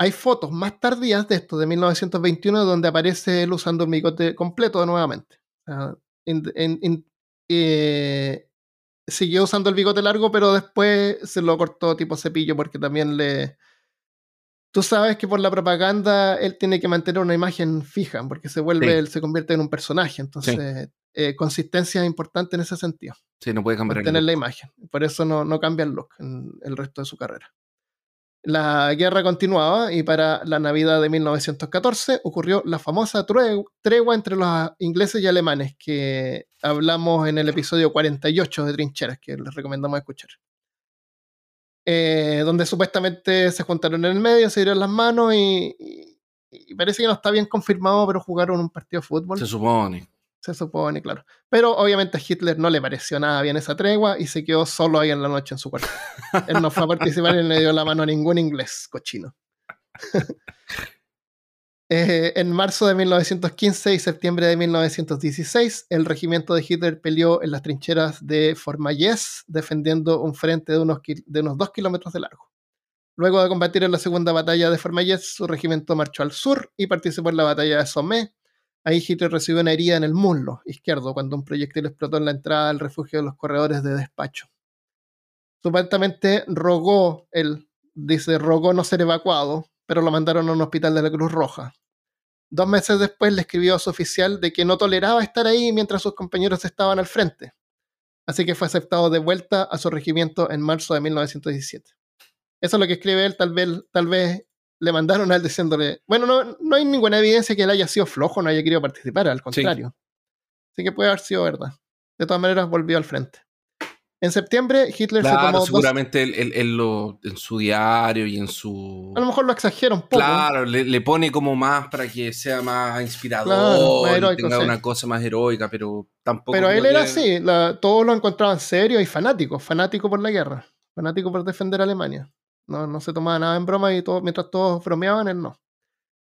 Hay fotos más tardías de esto, de 1921, donde aparece él usando el bigote completo nuevamente. eh, siguió usando el bigote largo, pero después se lo cortó tipo cepillo porque también le... Tú sabes que por la propaganda él tiene que mantener una imagen fija, porque se vuelve, él se convierte en un personaje. Entonces, eh, consistencia es importante en ese sentido. Sí, no puede cambiar mantener la imagen. Por eso no, no cambia el look en el resto de su carrera. La guerra continuaba y para la Navidad de 1914 ocurrió la famosa tregua entre los ingleses y alemanes que hablamos en el episodio 48 de Trincheras, que les recomendamos escuchar. Eh, donde supuestamente se juntaron en el medio, se dieron las manos y, y, parece que no está bien confirmado, pero jugaron un partido de fútbol. Se supone. Se supone, claro. Pero obviamente a Hitler no le pareció nada bien esa tregua y se quedó solo ahí en la noche en su cuarto. Él no fue a participar y no le dio la mano a ningún inglés, cochino. Eh, en marzo de 1915 y septiembre de 1916, el regimiento de Hitler peleó en las trincheras de Formayes, defendiendo un frente de unos, de unos dos kilómetros de largo. Luego de combatir en la segunda batalla de Formayes, su regimiento marchó al sur y participó en la batalla de Somme, Ahí Hitler recibió una herida en el muslo izquierdo cuando un proyectil explotó en la entrada al refugio de los corredores de despacho. Supuestamente rogó él dice, rogó no ser evacuado, pero lo mandaron a un hospital de la Cruz Roja. Dos meses después le escribió a su oficial de que no toleraba estar ahí mientras sus compañeros estaban al frente. Así que fue aceptado de vuelta a su regimiento en marzo de 1917. Eso es lo que escribe él, tal vez, tal vez le mandaron a él diciéndole, bueno, no, no hay ninguna evidencia que él haya sido flojo, no haya querido participar, al contrario. Así que puede haber sido verdad. De todas maneras, volvió al frente. En septiembre, Hitler se tomó. Seguramente él, lo, en su diario y en su. A lo mejor lo exagera un poco. Claro, le, pone como más para que sea más inspirador, tenga una cosa más heroica, pero tampoco. Pero él era así, todos lo encontraban serio y fanático, fanático por la guerra, fanático por defender a Alemania. No, no se tomaba nada en broma y todo, mientras todos bromeaban, él no.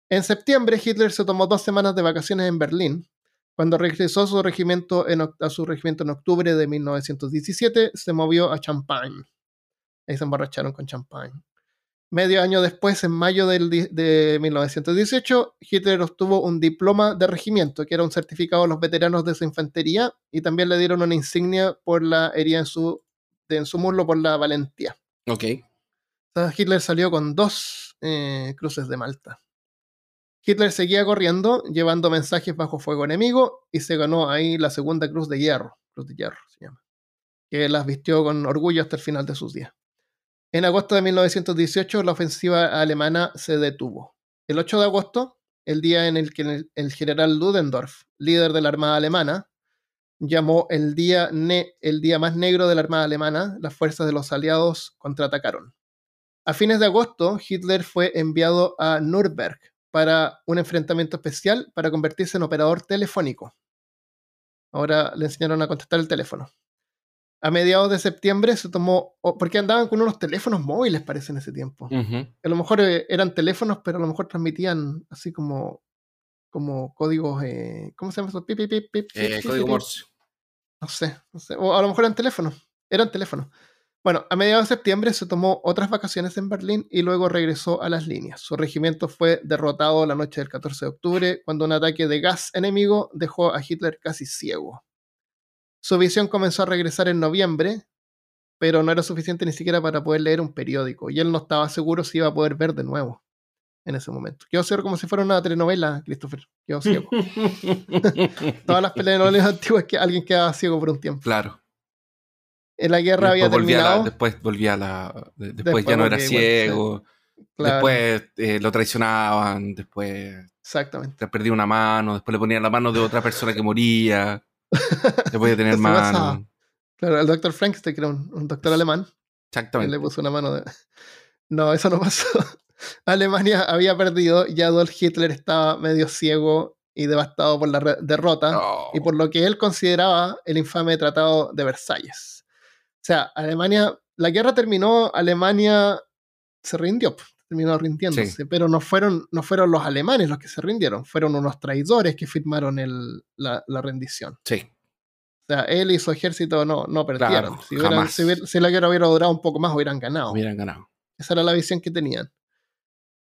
En septiembre, Hitler se tomó dos semanas de vacaciones en Berlín cuando regresó a su regimiento en, a su regimiento en octubre de 1917, se movió a Champagne. Ahí se emborracharon con Champagne. Medio año después, en mayo de 1918, Hitler obtuvo un diploma de regimiento, que era un certificado a los veteranos de su infantería, y también le dieron una insignia por la herida en su, en su muslo por la valentía. Ok. Hitler salió con dos eh, cruces de Malta. Hitler seguía corriendo, llevando mensajes bajo fuego enemigo, y se ganó ahí la segunda cruz de hierro, cruz de hierro se llama, que las vistió con orgullo hasta el final de sus días. En agosto de 1918, la ofensiva alemana se detuvo. El 8 de agosto, el día en el que el, general Ludendorff, líder de la Armada Alemana, llamó el día, el día más negro de la Armada Alemana, las fuerzas de los aliados contraatacaron. A fines de agosto, Hitler fue enviado a Nürnberg para un enfrentamiento especial para convertirse en operador telefónico. Ahora le enseñaron a contestar el teléfono. A mediados de septiembre se tomó, porque andaban con unos teléfonos móviles, parece, en ese tiempo. A lo mejor eh, eran teléfonos, pero a lo mejor transmitían así como, como códigos, eh, ¿cómo se llama eso? Pip, pip, pip, eh, código Morse. No sé, no sé, o a lo mejor eran teléfonos, eran teléfonos. Bueno, a mediados de septiembre se tomó otras vacaciones en Berlín y luego regresó a las líneas. Su regimiento fue derrotado la noche del 14 de octubre cuando un ataque de gas enemigo dejó a Hitler casi ciego. Su visión comenzó a regresar en noviembre, pero no era suficiente ni siquiera para poder leer un periódico y él no estaba seguro si iba a poder ver de nuevo en ese momento. Quedó ciego como si fuera una telenovela, Christopher. Quedó ciego. Todas las telenovelas antiguas que alguien quedaba ciego por un tiempo. Claro la guerra había terminado. después volvía a la. Después, ya no era ciego. Después eh, lo traicionaban. Después. Exactamente. Perdía una mano. Después le ponían la mano de otra persona que moría. después de tener mano. Claro, el doctor Frankenstein, que era un, doctor alemán. Exactamente. le puso una mano de. No, eso no pasó. Alemania había perdido y Adolf Hitler estaba medio ciego y devastado por la derrota y por lo que él consideraba el infame Tratado de Versalles. O sea, Alemania, la guerra terminó, Alemania se rindió, terminó rindiéndose, pero no fueron, no fueron los alemanes los que se rindieron, fueron unos traidores que firmaron el, la, rendición. Sí. O sea, él y su ejército no, no perdieron. si, la guerra hubiera durado un poco más, hubieran ganado. Hubieran ganado. Esa era la visión que tenían.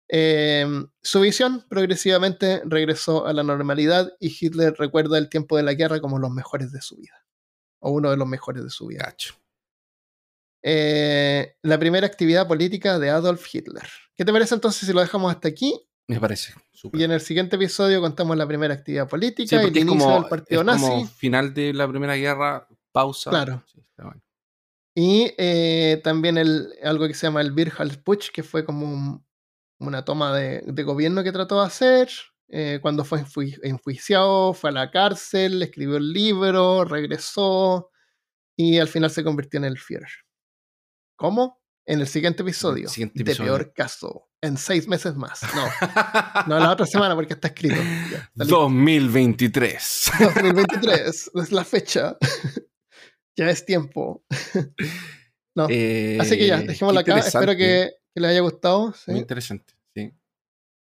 Em, su visión progresivamente regresó a la normalidad y Hitler recuerda el tiempo de la guerra como los mejores de su vida. O uno de los mejores de su vida. Cacho. Eh, la primera actividad política de Adolf Hitler. ¿Qué te parece entonces si lo dejamos hasta aquí? Me parece. Y en el siguiente episodio contamos la primera actividad política y el inicio del partido nazi. Como final de la Primera Guerra, pausa. Claro. Y eh, también el, algo que se llama el Wirhalsputsch, que fue como una toma de, gobierno que trató de hacer. Eh, cuando fue enjuiciado, fue a la cárcel, escribió el libro, regresó y al final se convirtió en el Führer. ¿Cómo? En el siguiente episodio. De peor caso. En seis meses más. No. no la otra semana porque está escrito. 2023. 2023. Es la fecha. ya es tiempo. no. Así que ya, eh, dejémosla acá. Espero que, les haya gustado. Muy interesante. Sí.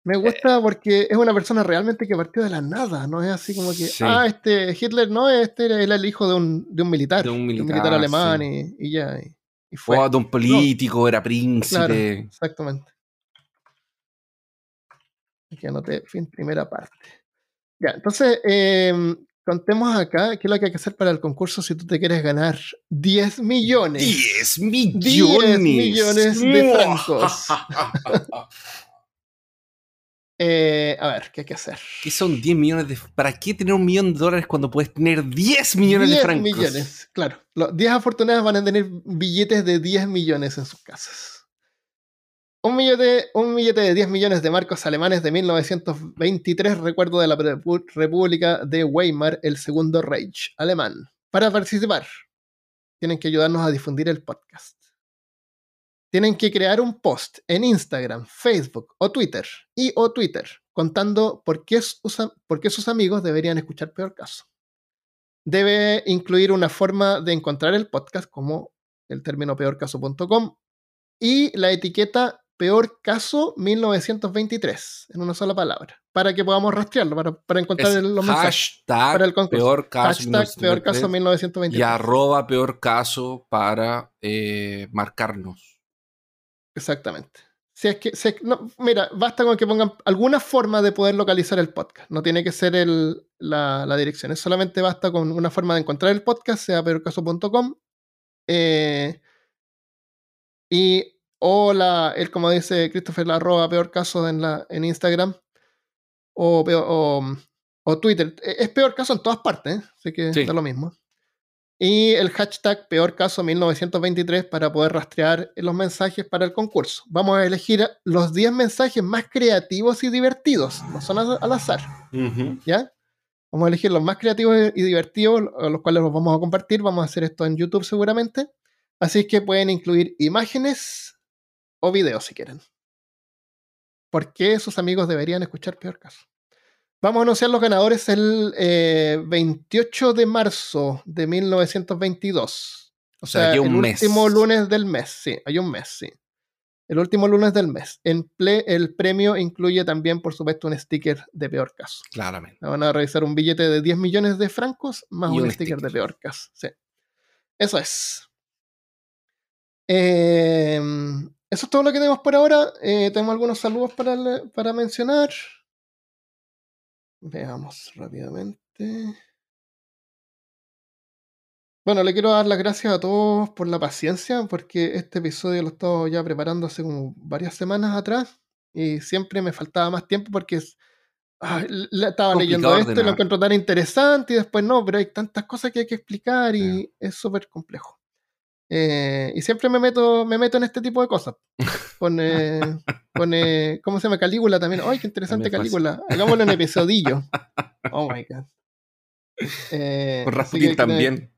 Me gusta porque es una persona realmente que partió de la nada, no es así como que, ah, este Hitler no, este era el hijo de un, de un militar, de un militar, alemán y, y, ya. Y fue. de un político, era príncipe. exactamente. Aquí anoté fin primera parte. Ya, entonces, em, contemos acá qué es lo que hay que hacer para el concurso si tú te quieres ganar 10 millones. 10 millones. 10 millones de francos. Eh, a ver, ¿qué hay que hacer? ¿Qué son 10 millones de... ¿Para qué tener un millón de dólares cuando puedes tener 10 millones de francos? 10 millones, claro. Los 10 afortunados van a tener billetes de 10 millones en sus casas. Un billete, un billete de 10 millones de marcos alemanes de 1923, recuerdo de la República de Weimar, el segundo Reich alemán. Para participar, tienen que ayudarnos a difundir el podcast tienen que crear un post en Instagram, Facebook o Twitter y o Twitter contando por qué, por qué sus amigos deberían escuchar Peor Caso. Debe incluir una forma de encontrar el podcast como el término peorcaso.com y la etiqueta Peor Caso 1923 en una sola palabra para que podamos rastrearlo, para, encontrar el, los hashtag para el Peor Caso, hashtag peor caso 1923 y arroba Peor Caso para eh, marcarnos. Exactamente. Si es que, mira, basta con que pongan alguna forma de poder localizar el podcast. No tiene que ser la, dirección. Es solamente basta con una forma de encontrar el podcast, sea peorcaso.com. Eh, y o la, él como dice Christopher, la arroba peor caso en, la, en Instagram o, o, Twitter. E, es peor caso en todas partes, ¿eh? así que da lo mismo y el hashtag peor caso 1923 para poder rastrear los mensajes para el concurso. Vamos a elegir los 10 mensajes más creativos y divertidos, no son al azar. ¿Ya? Vamos a elegir los más creativos y divertidos, los cuales los vamos a compartir. Vamos a hacer esto en YouTube seguramente. Así que pueden incluir imágenes o videos si quieren. ¿Por qué sus amigos deberían escuchar peor caso? Vamos a anunciar los ganadores el 28 eh, de marzo de 1922. O, sea, el último lunes del mes, sí, hay un mes, sí. El último lunes del mes. En el premio incluye también, por supuesto, un sticker de peor caso. Claramente. Van a revisar un billete de 10 millones de francos más un, sticker, de peor caso. Sí. Eso es. Em, eso es todo lo que tenemos por ahora. Eh, tenemos algunos saludos para, para mencionar. Veamos rápidamente. Bueno, le quiero dar las gracias a todos por la paciencia, porque este episodio lo he estado ya preparando hace como varias semanas atrás y siempre me faltaba más tiempo porque estaba leyendo esto y lo encuentro tan interesante y después no, pero hay tantas cosas que hay que explicar y es súper complejo. Eh, y siempre me meto, me meto en este tipo de cosas. Con, eh, ¿cómo se llama? Calígula también. ¡Ay, qué interesante Calígula! Hagámoslo en episodillo. Oh my god. Eh, con Rasputin también.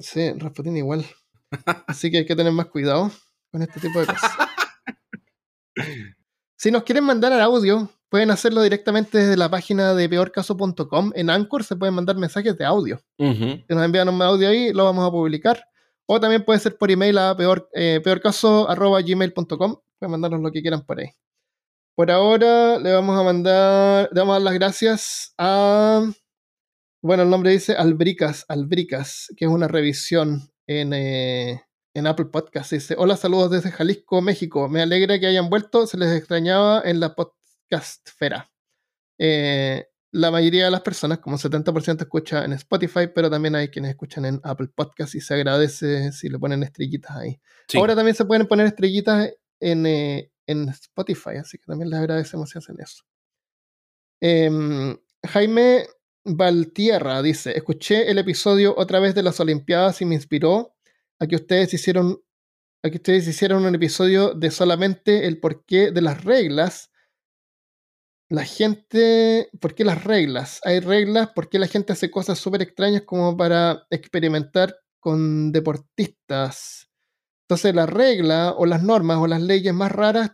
sí, Rasputin igual. Así que hay que tener más cuidado con este tipo de cosas. Si nos quieren mandar al audio, pueden hacerlo directamente desde la página de peorcaso.com. En Anchor se pueden mandar mensajes de audio. Si nos envían un audio ahí, lo vamos a publicar. O también puede ser por email a peor, eh, peorcaso.gmail.com. Pueden mandarnos lo que quieran por ahí. Por ahora le vamos a mandar, le vamos a dar las gracias a, bueno, el nombre dice Albricas, Albricas, que es una revisión en, eh, en Apple Podcast. Dice, hola, saludos desde Jalisco, México. Me alegra que hayan vuelto, se les extrañaba en la podcastfera. Eh, la mayoría de las personas, como 70% escucha en Spotify, pero también hay quienes escuchan en Apple Podcast y se agradece si le ponen estrellitas ahí. Ahora también se pueden poner estrellitas en, eh, en, Spotify, así que también les agradecemos si hacen eso. Em, Jaime Valtierra dice, escuché el episodio otra vez de las Olimpiadas y me inspiró a que ustedes hicieron a que ustedes hicieron un episodio de solamente el porqué de las reglas la gente, ¿por qué las reglas? Hay reglas, ¿por qué la gente hace cosas súper extrañas como para experimentar con deportistas? Entonces la regla o las normas o las leyes más raras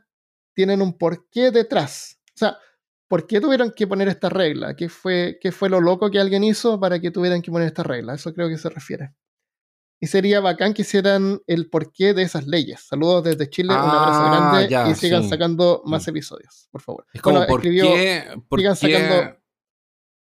tienen un porqué detrás. O sea, ¿por qué tuvieron que poner esta regla? ¿Qué fue, qué fue lo loco que alguien hizo para que tuvieran que poner esta regla? Eso creo que se refiere. Y sería bacán que hicieran el porqué de esas leyes. Saludos desde Chile, un abrazo ah, grande y sigan sacando más episodios, por favor. Es como, ¿por qué, sigan sacando.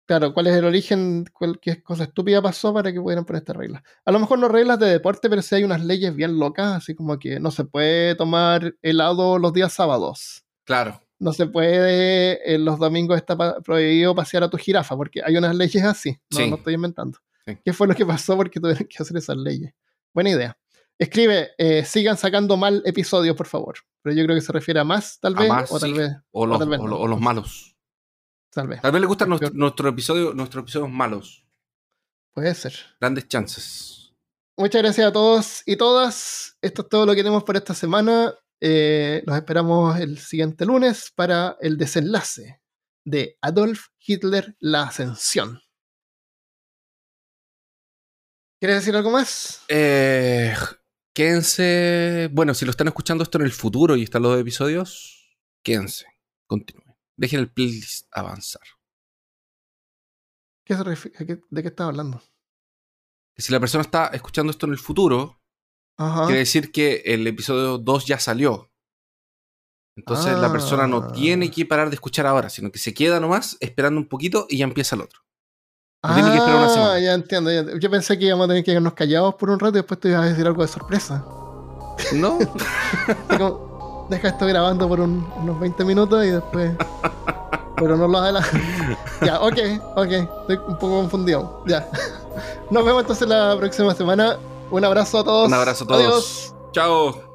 Claro, ¿cuál es el origen? ¿Qué cosa estúpida pasó para que pudieran poner esta regla? A lo mejor no reglas de deporte, pero sí hay unas leyes bien locas, así como que no se puede tomar helado los días sábados. Claro. no se puede, en los domingos está prohibido pasear a tu jirafa, porque hay unas leyes así, no, no estoy inventando. ¿Qué fue lo que pasó? Porque tuvieron que hacer esas leyes. Buena idea. Escribe, eh, sigan sacando mal episodios, por favor. Pero yo creo que se refiere a más, tal vez, o tal vez. O los, malos. Tal vez. Tal vez le gustan nuestro, episodio, nuestros episodios malos. Puede ser. Grandes chances. Muchas gracias a todos y todas. Esto es todo lo que tenemos por esta semana. Eh, los esperamos el siguiente lunes para el desenlace de Adolf Hitler, la ascensión. ¿Quieres decir algo más? Eh, quédense. Bueno, si lo están escuchando esto en el futuro y están los episodios, quédense. Continúen. Dejen el playlist avanzar. ¿Qué ¿De qué estás hablando? Que si la persona está escuchando esto en el futuro, quiere decir que el episodio 2 ya salió. Entonces la persona no tiene ah. que parar de escuchar ahora, sino que se queda nomás esperando un poquito y ya empieza el otro. No tiene que esperar una semana. Ah, ya entiendo, Yo pensé que íbamos a tener que quedarnos callados por un rato y después te ibas a decir algo de sorpresa. No. deja esto grabando por unos 20 minutos y después. Pero no lo adelanto. ya, ok, ok. Estoy un poco confundido. Ya. Nos vemos entonces la próxima semana. Un abrazo a todos. Un abrazo a todos. Adiós. Chao.